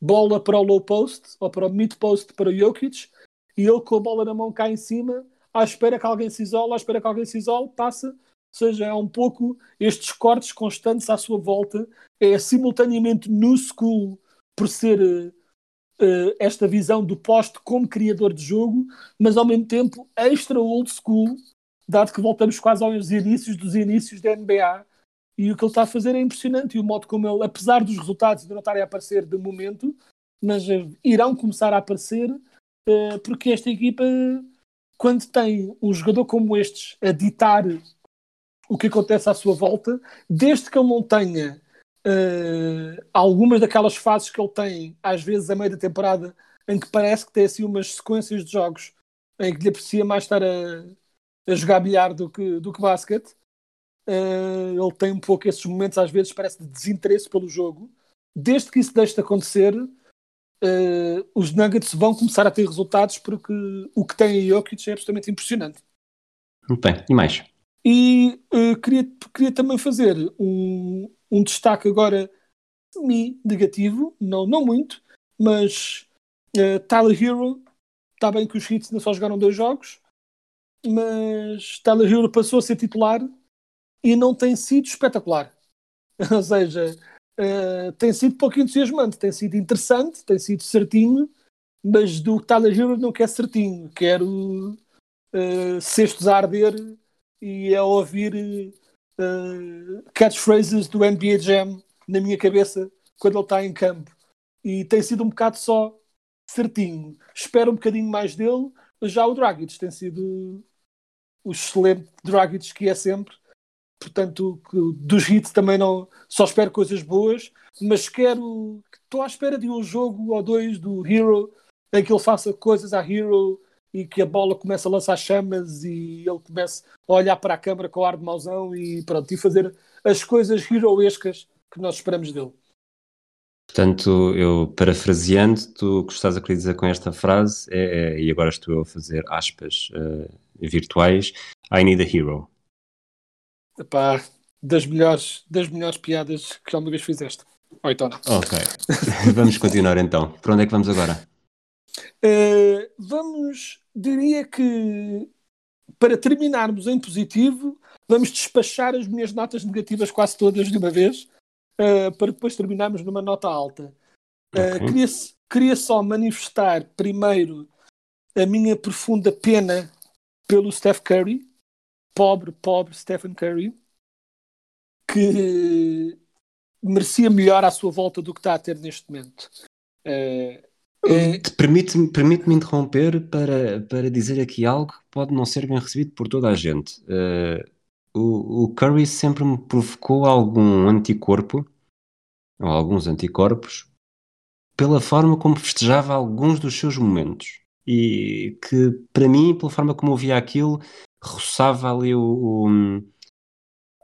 bola para o low post ou para o mid post para o Jokic e ele com a bola na mão cá em cima, à espera que alguém se isole, à espera que alguém se isole, passa. Ou seja, é um pouco estes cortes constantes à sua volta. É simultaneamente no school por ser uh, esta visão do poste como criador de jogo, mas ao mesmo tempo extra old school, dado que voltamos quase aos inícios dos inícios da NBA e o que ele está a fazer é impressionante. E o modo como ele, apesar dos resultados de não estarem a aparecer de momento, mas uh, irão começar a aparecer, uh, porque esta equipa, quando tem um jogador como estes a ditar o que acontece à sua volta, desde que ele não tenha uh, algumas daquelas fases que ele tem, às vezes a meio da temporada, em que parece que tem assim umas sequências de jogos em que lhe aprecia mais estar a, a jogar bilhar do que, do que basquete Uh, ele tem um pouco esses momentos, às vezes, parece de desinteresse pelo jogo. Desde que isso deixe de acontecer, uh, os Nuggets vão começar a ter resultados porque o que tem em Jokic é absolutamente impressionante. Muito bem, e mais? E uh, queria, queria também fazer um, um destaque agora semi-negativo, não, não muito, mas uh, Tyler Hero, está bem que os Hits ainda só jogaram dois jogos, mas Tyler Hero passou a ser titular e não tem sido espetacular. Ou seja, uh, tem sido pouco entusiasmante, tem sido interessante, tem sido certinho, mas do Tyler Hero não quer certinho, quero uh, cestos a arder e a ouvir uh, catchphrases do NBA Jam na minha cabeça quando ele está em campo. E tem sido um bocado só certinho. Espero um bocadinho mais dele, já o Dragic tem sido o excelente Dragic que é sempre portanto, dos hits também não só espero coisas boas, mas quero estou à espera de um jogo ou dois do Hero em que ele faça coisas a Hero e que a bola comece a lançar chamas e ele comece a olhar para a câmara com o ar de mauzão e pronto, e fazer as coisas heroescas que nós esperamos dele. Portanto, eu parafraseando, tu o que estás a querer dizer com esta frase é, é e agora estou a fazer aspas uh, virtuais, I need a hero. Epá, das melhores, das melhores piadas que alguma vez fizeste. Ou então Ok. vamos continuar então. Para onde é que vamos agora? Uh, vamos, diria que para terminarmos em positivo, vamos despachar as minhas notas negativas quase todas de uma vez, uh, para depois terminarmos numa nota alta. Uh, okay. queria, queria só manifestar primeiro a minha profunda pena pelo Steph Curry, pobre, pobre Stephen Curry, que merecia melhor à sua volta do que está a ter neste momento. Uh, é... Permite-me permite interromper para, para dizer aqui algo que pode não ser bem recebido por toda a gente. Uh, o, o Curry sempre me provocou algum anticorpo, ou alguns anticorpos, pela forma como festejava alguns dos seus momentos. E que, para mim, pela forma como eu via aquilo, roçava ali o, o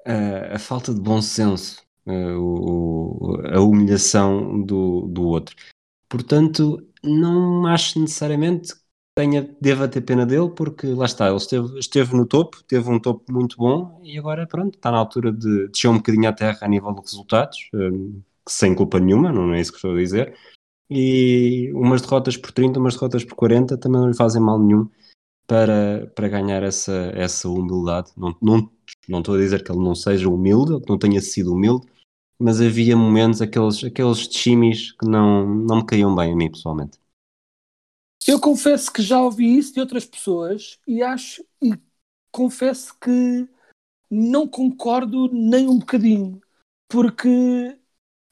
a, a, falta de bom senso, a, o, a humilhação do, do outro. Portanto, não acho necessariamente que tenha, deva ter pena dele, porque lá está, ele esteve, esteve no topo, teve um topo muito bom e agora, pronto, está na altura de descer um bocadinho à terra a nível de resultados, um, sem culpa nenhuma, não é isso que estou a dizer. E umas derrotas por 30, umas derrotas por 40 também não lhe fazem mal nenhum para, para ganhar essa, essa humildade. Não, não, não estou a dizer que ele não seja humilde, que não tenha sido humilde, mas havia momentos, aqueles, aqueles chimis que não, não me caíam bem a mim pessoalmente. Eu confesso que já ouvi isso de outras pessoas e acho e confesso que não concordo nem um bocadinho, porque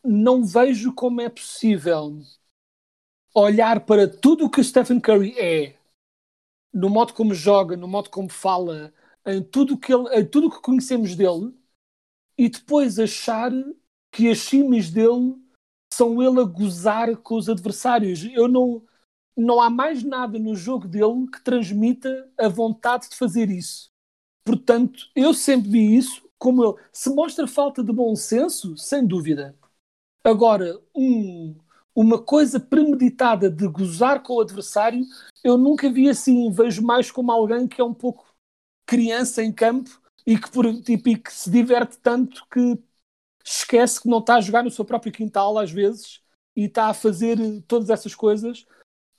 não vejo como é possível olhar para tudo o que Stephen Curry é no modo como joga, no modo como fala, em tudo que ele, em tudo que conhecemos dele, e depois achar que as chimes dele são ele a gozar com os adversários. Eu não, não há mais nada no jogo dele que transmita a vontade de fazer isso. Portanto, eu sempre vi isso como ele. Se mostra falta de bom senso, sem dúvida. Agora, um, uma coisa premeditada de gozar com o adversário, eu nunca vi assim. Vejo mais como alguém que é um pouco criança em campo e que, por, tipo, e que se diverte tanto que esquece que não está a jogar no seu próprio quintal às vezes e está a fazer todas essas coisas.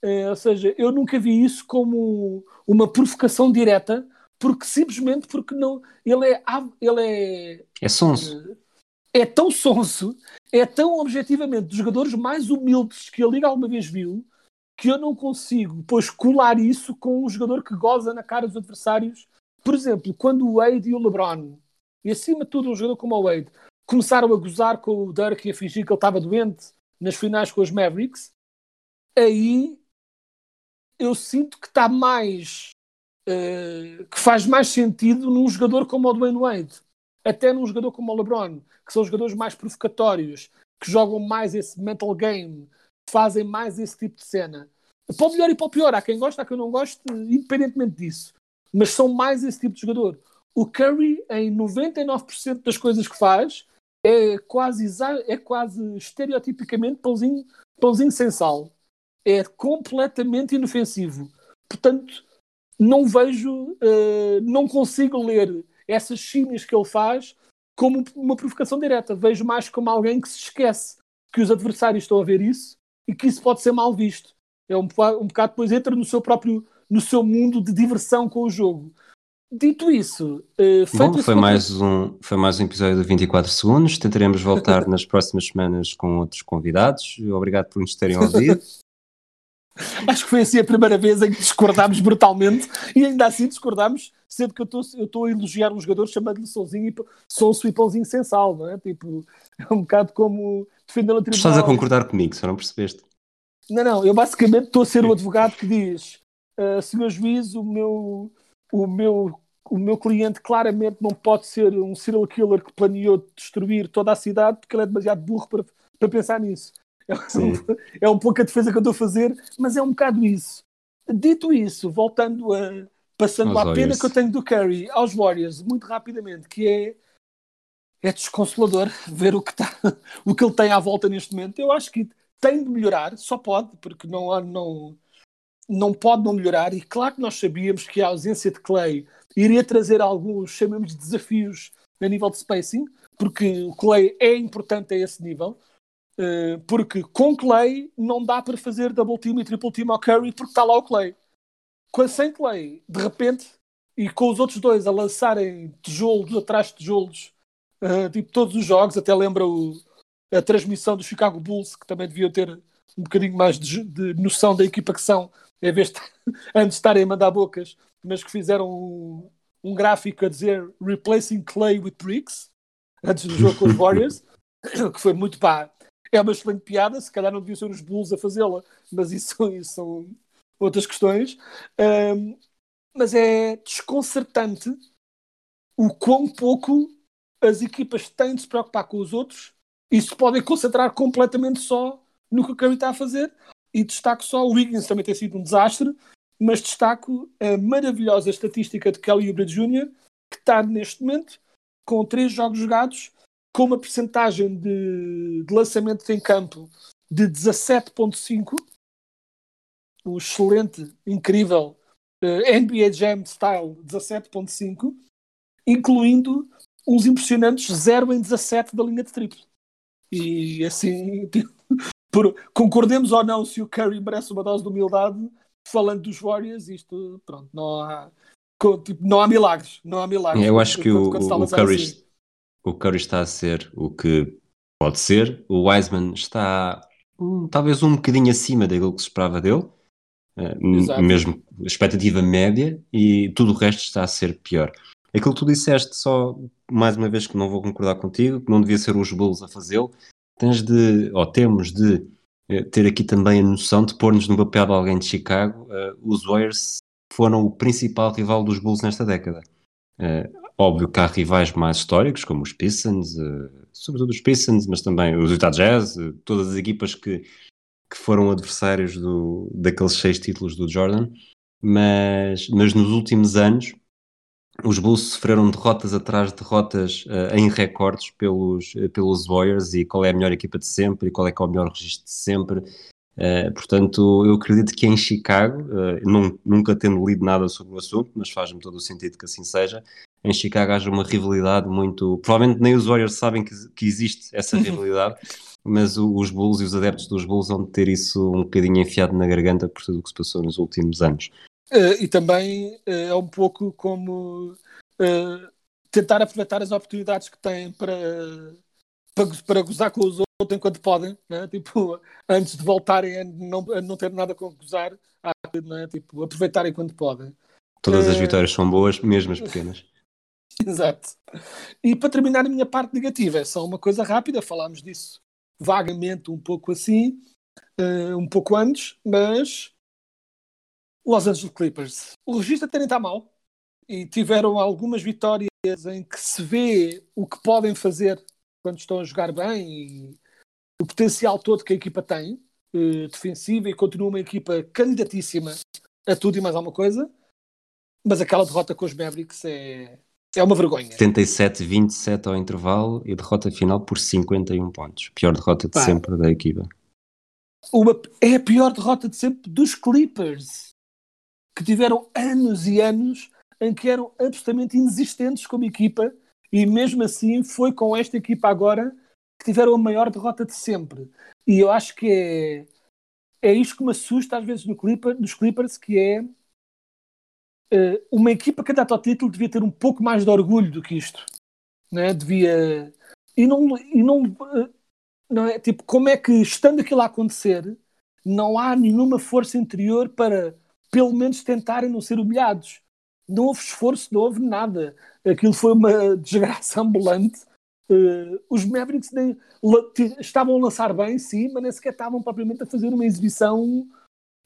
É, ou seja, eu nunca vi isso como uma provocação direta, porque simplesmente porque não ele é ele é é sonso. É, é tão sonso é tão objetivamente dos jogadores mais humildes que a Liga alguma vez viu que eu não consigo, pois, colar isso com um jogador que goza na cara dos adversários. Por exemplo, quando o Wade e o LeBron, e acima de tudo um jogador como o Wade, começaram a gozar com o Dirk e a fingir que ele estava doente nas finais com os Mavericks, aí eu sinto que está mais. Uh, que faz mais sentido num jogador como o Dwayne Wade até num jogador como o LeBron, que são jogadores mais provocatórios, que jogam mais esse mental game, fazem mais esse tipo de cena. Para o melhor e para o pior, há quem gosta, há quem não goste, independentemente disso. Mas são mais esse tipo de jogador. O Curry, em 99% das coisas que faz, é quase, é quase estereotipicamente pãozinho, pãozinho sem sal. É completamente inofensivo. Portanto, não vejo, uh, não consigo ler essas chimes que ele faz como uma provocação direta. Vejo mais como alguém que se esquece que os adversários estão a ver isso e que isso pode ser mal visto. É um, um bocado depois entra no seu próprio no seu mundo de diversão com o jogo. Dito isso, uh, Bom, foi mais, um, foi mais um episódio de 24 segundos. Tentaremos voltar nas próximas semanas com outros convidados. Obrigado por nos terem ouvido. Acho que foi assim a primeira vez em que discordámos brutalmente e ainda assim discordámos, sendo que eu estou a elogiar um jogador chamando-lhe Sonzinho e Sonso e Pãozinho sem sal, não é? Tipo, é um bocado como defender o tribunal. Estás a concordar comigo, só não percebeste? Não, não, eu basicamente estou a ser o advogado que diz, uh, senhor juiz, o meu, o, meu, o meu cliente claramente não pode ser um serial killer que planeou destruir toda a cidade porque ele é demasiado burro para, para pensar nisso. É um, é um pouco a defesa que eu estou a fazer, mas é um bocado isso. Dito isso, voltando a. Passando à pena que eu tenho do Curry aos Warriors, muito rapidamente, que é. É desconsolador ver o que, tá, o que ele tem à volta neste momento. Eu acho que tem de melhorar, só pode, porque não, não, não pode não melhorar. E claro que nós sabíamos que a ausência de Clay iria trazer alguns, chamemos de desafios a nível de spacing, porque o Clay é importante a esse nível. Uh, porque com Clay não dá para fazer double team e triple team ao Curry porque está lá o Clay. Com, sem Clay, de repente, e com os outros dois a lançarem tijolos atrás de tijolos, uh, tipo todos os jogos, até lembra o, a transmissão do Chicago Bulls, que também deviam ter um bocadinho mais de, de noção da equipa que são, em vez de, antes estarem a mandar bocas, mas que fizeram um, um gráfico a dizer Replacing Clay with Bricks, antes do jogo com os Warriors. que foi muito pá. É uma excelente piada, se calhar não deviam ser os Bulls a fazê-la, mas isso, isso, são outras questões. Um, mas é desconcertante o quão pouco as equipas têm de se preocupar com os outros e se podem concentrar completamente só no que o Curry está a fazer. E destaco só o Wiggins também tem sido um desastre, mas destaco a maravilhosa estatística de Kelly Oubre Jr., que está neste momento com três jogos jogados, com uma percentagem de, de lançamento em campo de 17.5, um excelente, incrível uh, eh, NBA Jam style 17.5, incluindo uns impressionantes 0 em 17 da linha de triplo. E assim, por, concordemos ou não se o Curry merece uma dose de humildade, falando dos Warriors, isto, pronto, não há, tipo, não há milagres. Não há milagres. Eu acho que o, o, Curry, assim. o Curry está a ser o que pode ser. O Wiseman está um, talvez um bocadinho acima daquilo que se esperava dele. Uh, mesmo expectativa média e tudo o resto está a ser pior. Aquilo que tu disseste, só mais uma vez que não vou concordar contigo, que não devia ser os Bulls a fazê-lo, tens de, ou temos de eh, ter aqui também a noção de pôr-nos no papel de alguém de Chicago. Uh, os Warriors foram o principal rival dos Bulls nesta década. Uh, óbvio que há rivais mais históricos, como os Pistons, sobretudo os Pistons, mas também os Utah Jazz, todas as equipas que, que foram adversários do, daqueles seis títulos do Jordan. Mas, mas nos últimos anos, os Bulls sofreram derrotas atrás de derrotas uh, em recordes pelos, pelos Warriors e qual é a melhor equipa de sempre e qual é que é o melhor registro de sempre Uh, portanto, eu acredito que em Chicago, uh, não, nunca tendo lido nada sobre o assunto, mas faz-me todo o sentido que assim seja, em Chicago haja uma rivalidade muito. Provavelmente nem os Warriors sabem que, que existe essa rivalidade, mas o, os Bulls e os adeptos dos Bulls vão ter isso um bocadinho enfiado na garganta por tudo o que se passou nos últimos anos. Uh, e também é um pouco como tentar aproveitar as oportunidades que têm para, para, para gozar com os outros enquanto podem, né? tipo, antes de voltarem a não, a não ter nada com gozar, né? tipo, aproveitarem quando podem. Todas as vitórias são boas, mesmo as pequenas. Exato. E para terminar a minha parte negativa, é só uma coisa rápida, falámos disso vagamente um pouco assim, uh, um pouco antes, mas Los Angeles Clippers. O registro até nem está mal e tiveram algumas vitórias em que se vê o que podem fazer quando estão a jogar bem e o potencial todo que a equipa tem, eh, defensiva, e continua uma equipa candidatíssima a tudo e mais alguma coisa, mas aquela derrota com os Mavericks é, é uma vergonha. 77-27 ao intervalo e derrota final por 51 pontos. Pior derrota de Pá. sempre da equipa. Uma, é a pior derrota de sempre dos Clippers, tiveram anos e anos em que eram absolutamente inexistentes como equipa e mesmo assim foi com esta equipa agora que tiveram a maior derrota de sempre. E eu acho que é, é isto que me assusta às vezes no Clipper, nos Clippers, que é uh, uma equipa candidata ao título devia ter um pouco mais de orgulho do que isto. Né? Devia. E não, e não, uh, não é tipo, como é que estando aquilo a acontecer, não há nenhuma força interior para pelo menos tentarem não ser humilhados não houve esforço, não houve nada. Aquilo foi uma desgraça ambulante. Uh, os Mavericks nem, estavam a lançar bem, sim, mas nem sequer estavam propriamente a fazer uma exibição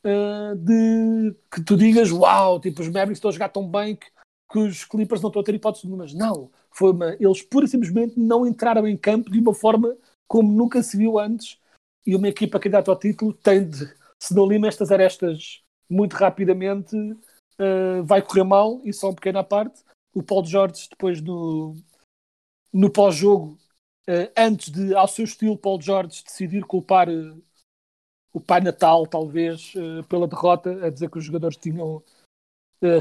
uh, de que tu digas uau, tipo, os Mavericks estão a jogar tão bem que, que os Clippers não estão a ter hipótese nenhuma. Não, foi uma, eles pura e simplesmente não entraram em campo de uma forma como nunca se viu antes. E uma equipa candidata ao título tem de, se não lima estas arestas muito rapidamente, uh, vai correr mal, e só uma pequena parte. O Paul George, depois no, no pós-jogo, uh, antes de, ao seu estilo, Paul George decidir culpar uh, o Pai Natal, talvez, pela derrota, a dizer que os jogadores tinham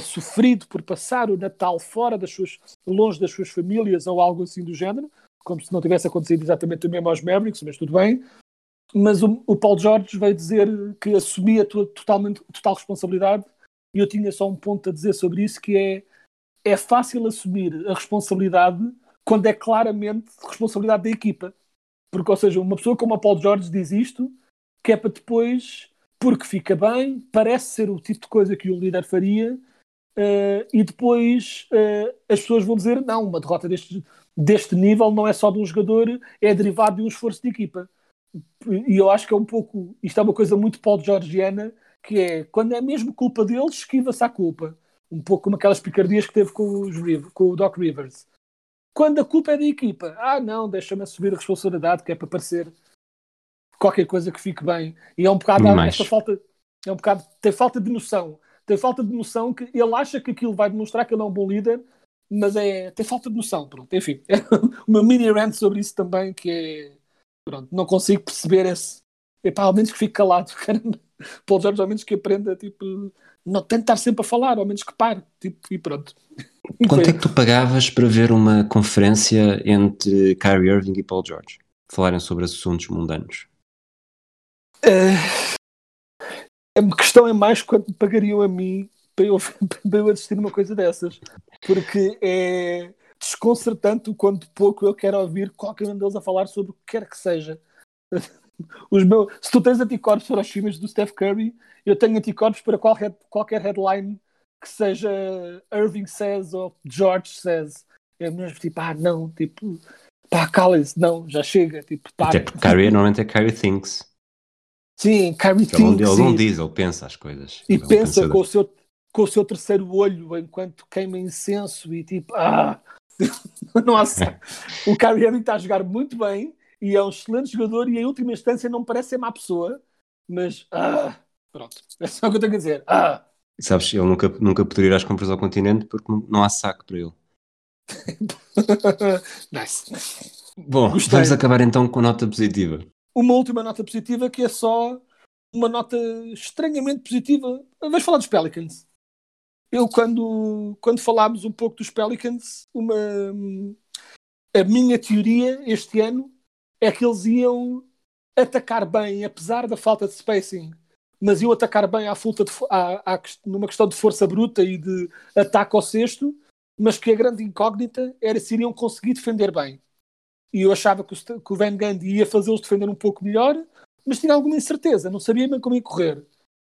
sofrido por passar o Natal fora das suas, longe das suas famílias ou algo assim do género, como se não tivesse acontecido exatamente o mesmo aos Mavericks, mas tudo bem. Mas o, o Paulo Jorge veio dizer que assumia totalmente total responsabilidade e eu tinha só um ponto a dizer sobre isso, que é é fácil assumir a responsabilidade quando é claramente responsabilidade da equipa. Porque, ou seja, uma pessoa como a Paul George diz isto, que é para depois, porque fica bem, parece ser o tipo de coisa que o líder faria, uh, e depois uh, as pessoas vão dizer, não, uma derrota destes, deste nível não é só de um jogador, é derivado de um esforço de equipa. E eu acho que é um pouco, isto é uma coisa muito Paul Georgiana, que é quando é mesmo culpa deles, esquiva-se à culpa. Um pouco como aquelas picardias que teve com, os, com o Doc Rivers. Quando a culpa é da equipa, ah não, deixa-me assumir a responsabilidade que é para parecer qualquer coisa que fique bem. E é um bocado esta falta, é um bocado, tem falta de noção. Tem falta de noção que ele acha que aquilo vai demonstrar que ele é um bom líder, mas é, tem falta de noção. Pronto, enfim, é uma mini rant sobre isso também que é, pronto, não consigo perceber esse. Epá, ao menos que fique calado, caramba. Paul George, ao menos que aprenda, tipo, não tentar sempre a falar, ao menos que pare, tipo, e pronto. Quanto é que tu pagavas para ver uma conferência entre Kyrie Irving e Paul George? Falarem sobre assuntos mundanos? Uh, a questão é mais quanto pagariam a mim para eu, para eu assistir uma coisa dessas. Porque é desconcertante o quanto pouco eu quero ouvir qualquer um deles a falar sobre o que quer que seja. Os meus, se tu tens anticorpos para os filmes do Steph Curry, eu tenho anticorpos para qualquer, qualquer headline que seja Irving says ou George says. É mesmo tipo, ah, não, tipo, pá, calem-se, não, já chega. Tipo, pá. Até porque Kyrie normalmente é Kyrie thinks. Sim, Kyrie ele thinks. Ele não diz, ele pensa as coisas. E pensa com o, seu, com o seu terceiro olho enquanto queima incenso e tipo, ah, nossa. o Kyrie Irving está a jogar muito bem e é um excelente jogador e em última instância não parece ser má pessoa, mas ah, pronto, é só o que eu tenho a dizer. Ah. Sabes, ele nunca, nunca poderia ir às compras ao continente porque não, não há saco para ele. nice. Bom, Gostei. vamos acabar então com nota positiva. Uma última nota positiva que é só uma nota estranhamente positiva. Vamos falar dos Pelicans. Eu, quando, quando falámos um pouco dos Pelicans, uma, a minha teoria este ano é que eles iam atacar bem, apesar da falta de spacing, mas iam atacar bem à, de, à, à, numa questão de força bruta e de ataque ao cesto, mas que a grande incógnita era se iriam conseguir defender bem. E eu achava que o, que o Van Gundy ia fazê-los defender um pouco melhor, mas tinha alguma incerteza, não sabia bem como ia correr.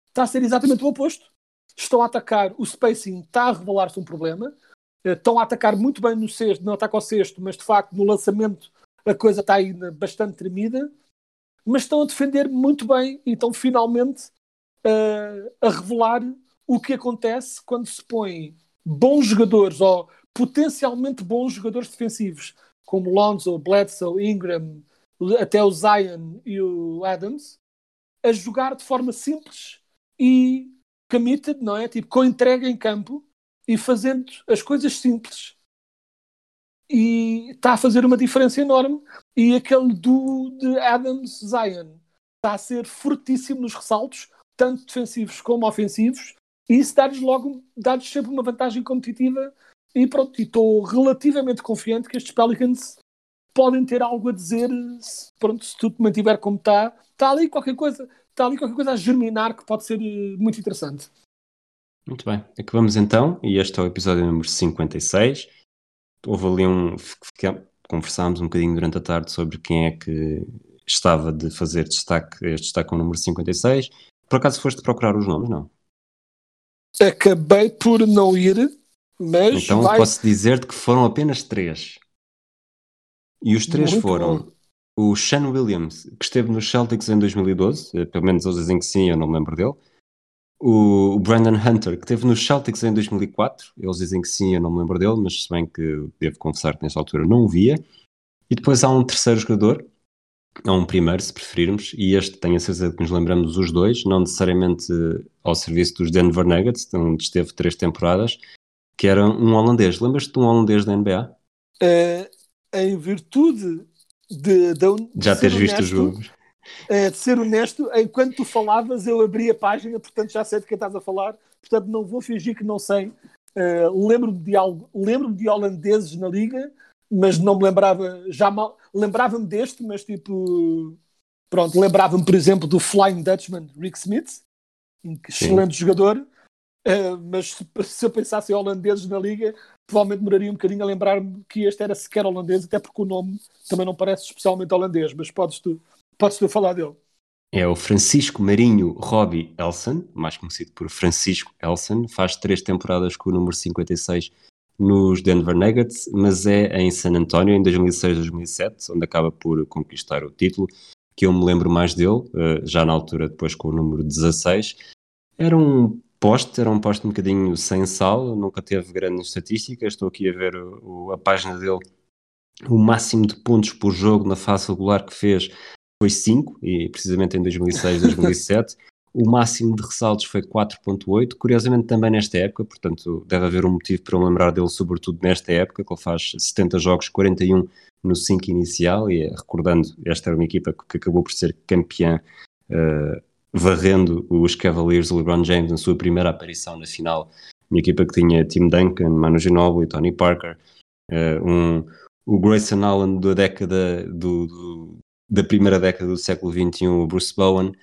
Está a ser exatamente o oposto. Estão a atacar, o spacing está a revelar-se um problema, eh, estão a atacar muito bem no sexto, no ataque ao sexto, mas de facto no lançamento a coisa está ainda bastante tremida, mas estão a defender muito bem e estão finalmente uh, a revelar o que acontece quando se põem bons jogadores ou potencialmente bons jogadores defensivos, como Lonzo, Bledsoe, Ingram, até o Zion e o Adams, a jogar de forma simples e committed, não é? Tipo, com entrega em campo e fazendo as coisas simples e está a fazer uma diferença enorme. E aquele duo de Adams Zion está a ser fortíssimo nos ressaltos, tanto defensivos como ofensivos, e isso dá-lhes logo dá sempre uma vantagem competitiva. E pronto, estou relativamente confiante que estes Pelicans podem ter algo a dizer. Se, pronto, se tudo mantiver como está, está ali qualquer coisa, está ali qualquer coisa a germinar que pode ser eh, muito interessante. Muito bem, acabamos então, e este é o episódio número 56 houve ali um. Conversámos um bocadinho durante a tarde sobre quem é que estava de fazer destaque, este destaque com o número 56. Por acaso foste procurar os nomes, não? Acabei por não ir, mas. Então vai... posso dizer-te que foram apenas três. E os três Muito foram bom. O Sean Williams, que esteve nos Celtics em 2012, eh, pelo menos eles dizem que sim, eu não me lembro dele o, Brandon Hunter, que teve nos Celtics em 2004, eles dizem que sim, eu não me lembro dele, mas se bem que devo confessar que nessa altura não o via. E depois há um terceiro jogador, há um primeiro, se preferirmos, e este tenho a certeza que nos lembramos os dois, não necessariamente ao serviço dos Denver Nuggets, onde esteve três temporadas, que era um holandês. Lembras-te de um holandês da NBA? Uh, eh, em virtude de, de, de já teres visto os jogos Uh, de ser honesto, enquanto tu falavas, eu abri a página, portanto já sei de quem estás a falar, portanto não vou fingir que não sei. Uh, lembro-me de algo, lembro-me de holandeses na liga, mas não me lembrava, já mal, lembrava-me deste, mas tipo, pronto, lembrava-me, por exemplo, do Flying Dutchman, Rick Smith, excelente Sim. jogador, uh, mas se, se, eu pensasse em holandeses na liga, provavelmente demoraria um bocadinho a lembrar-me que este era sequer holandês, até porque o nome também não parece especialmente holandês, mas podes tu Podes tu falar dele. É o Francisco Marinho Robbie Elson, mais conhecido por Francisco Elson, faz três temporadas com o número 56 nos Denver Nuggets, mas é em San Antonio em 2006-2007, onde acaba por conquistar o título, que eu me lembro mais dele, eh, já na altura depois com o número 16. Era um poste, era um poste um bocadinho sem sal, nunca teve grandes estatísticas, estou aqui a ver o, a página dele, o máximo de pontos por jogo na fase regular que fez foi 5, e precisamente em 2006, 2007. O máximo de ressaltos foi 4.8, curiosamente também nesta época, portanto deve haver um motivo para eu lembrar dele, sobretudo nesta época, que ele faz 70 jogos, 41 no 5 inicial, e recordando, esta era uma equipa que acabou por ser campeã, uh, varrendo os Cavaliers, LeBron James, na sua primeira aparição na final, uma equipa que tinha Tim Duncan, Manu Ginobili, Tony Parker, uh, um, o Grayson Allen da década do, do, da primeira década do século XXI, o Bruce Bowen,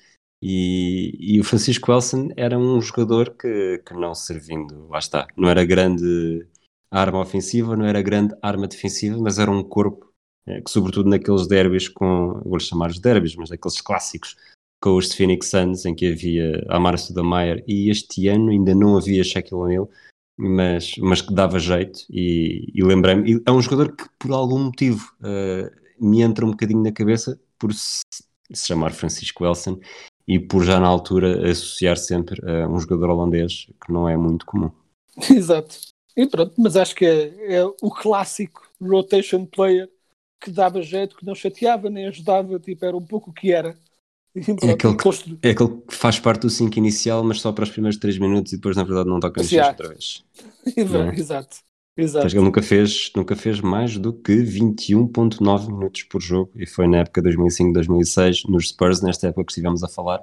e, e, o Francisco Elson era um jogador que, que não servindo, lá está, não era grande arma ofensiva, não era grande arma defensiva, mas era um corpo é, que, sobretudo naqueles derbys com, vou chamar os derbys, mas aqueles clássicos com os Phoenix Suns, em que havia Amar Stoudemire, e este ano ainda não havia Shaquille O'Neal, mas, mas que dava jeito, e, e lembrei-me, é um jogador que por algum motivo uh, me entra um bocadinho na cabeça por se, se chamar Francisco Elson, e por já na altura associar sempre a um jogador holandês que não é muito comum. Exato. E pronto, mas acho que é, é, o clássico rotation player que dava jeito, que não chateava nem ajudava, tipo, era um pouco o que era. É, aquele que, é aquele que faz parte do 5 inicial, mas só para os primeiros 3 minutos e depois na verdade não toca no outra vez. Exato, é? exato. Exato. Ele nunca fez, nunca fez mais do que 21.9 minutos por jogo e foi na época 2005-2006 nos Spurs, nesta época que estivemos a falar,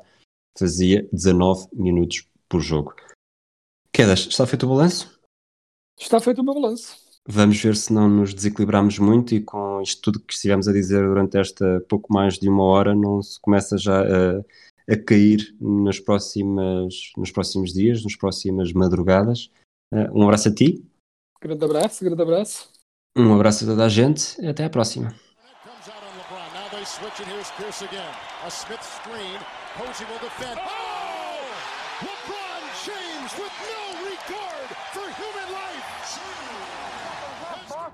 fazia 19 minutos por jogo. Quedas, está feito o balanço? Está feito o meu balanço. Vamos ver se não nos desequilibramos muito e com isto tudo que estivemos a dizer durante esta pouco mais de uma hora não se começa já a, a cair nas próximas, nos próximos dias, nas próximas madrugadas. Uh, um abraço a ti, Grande abraço, grande abraço. Um abraço a toda a gente e até a próxima.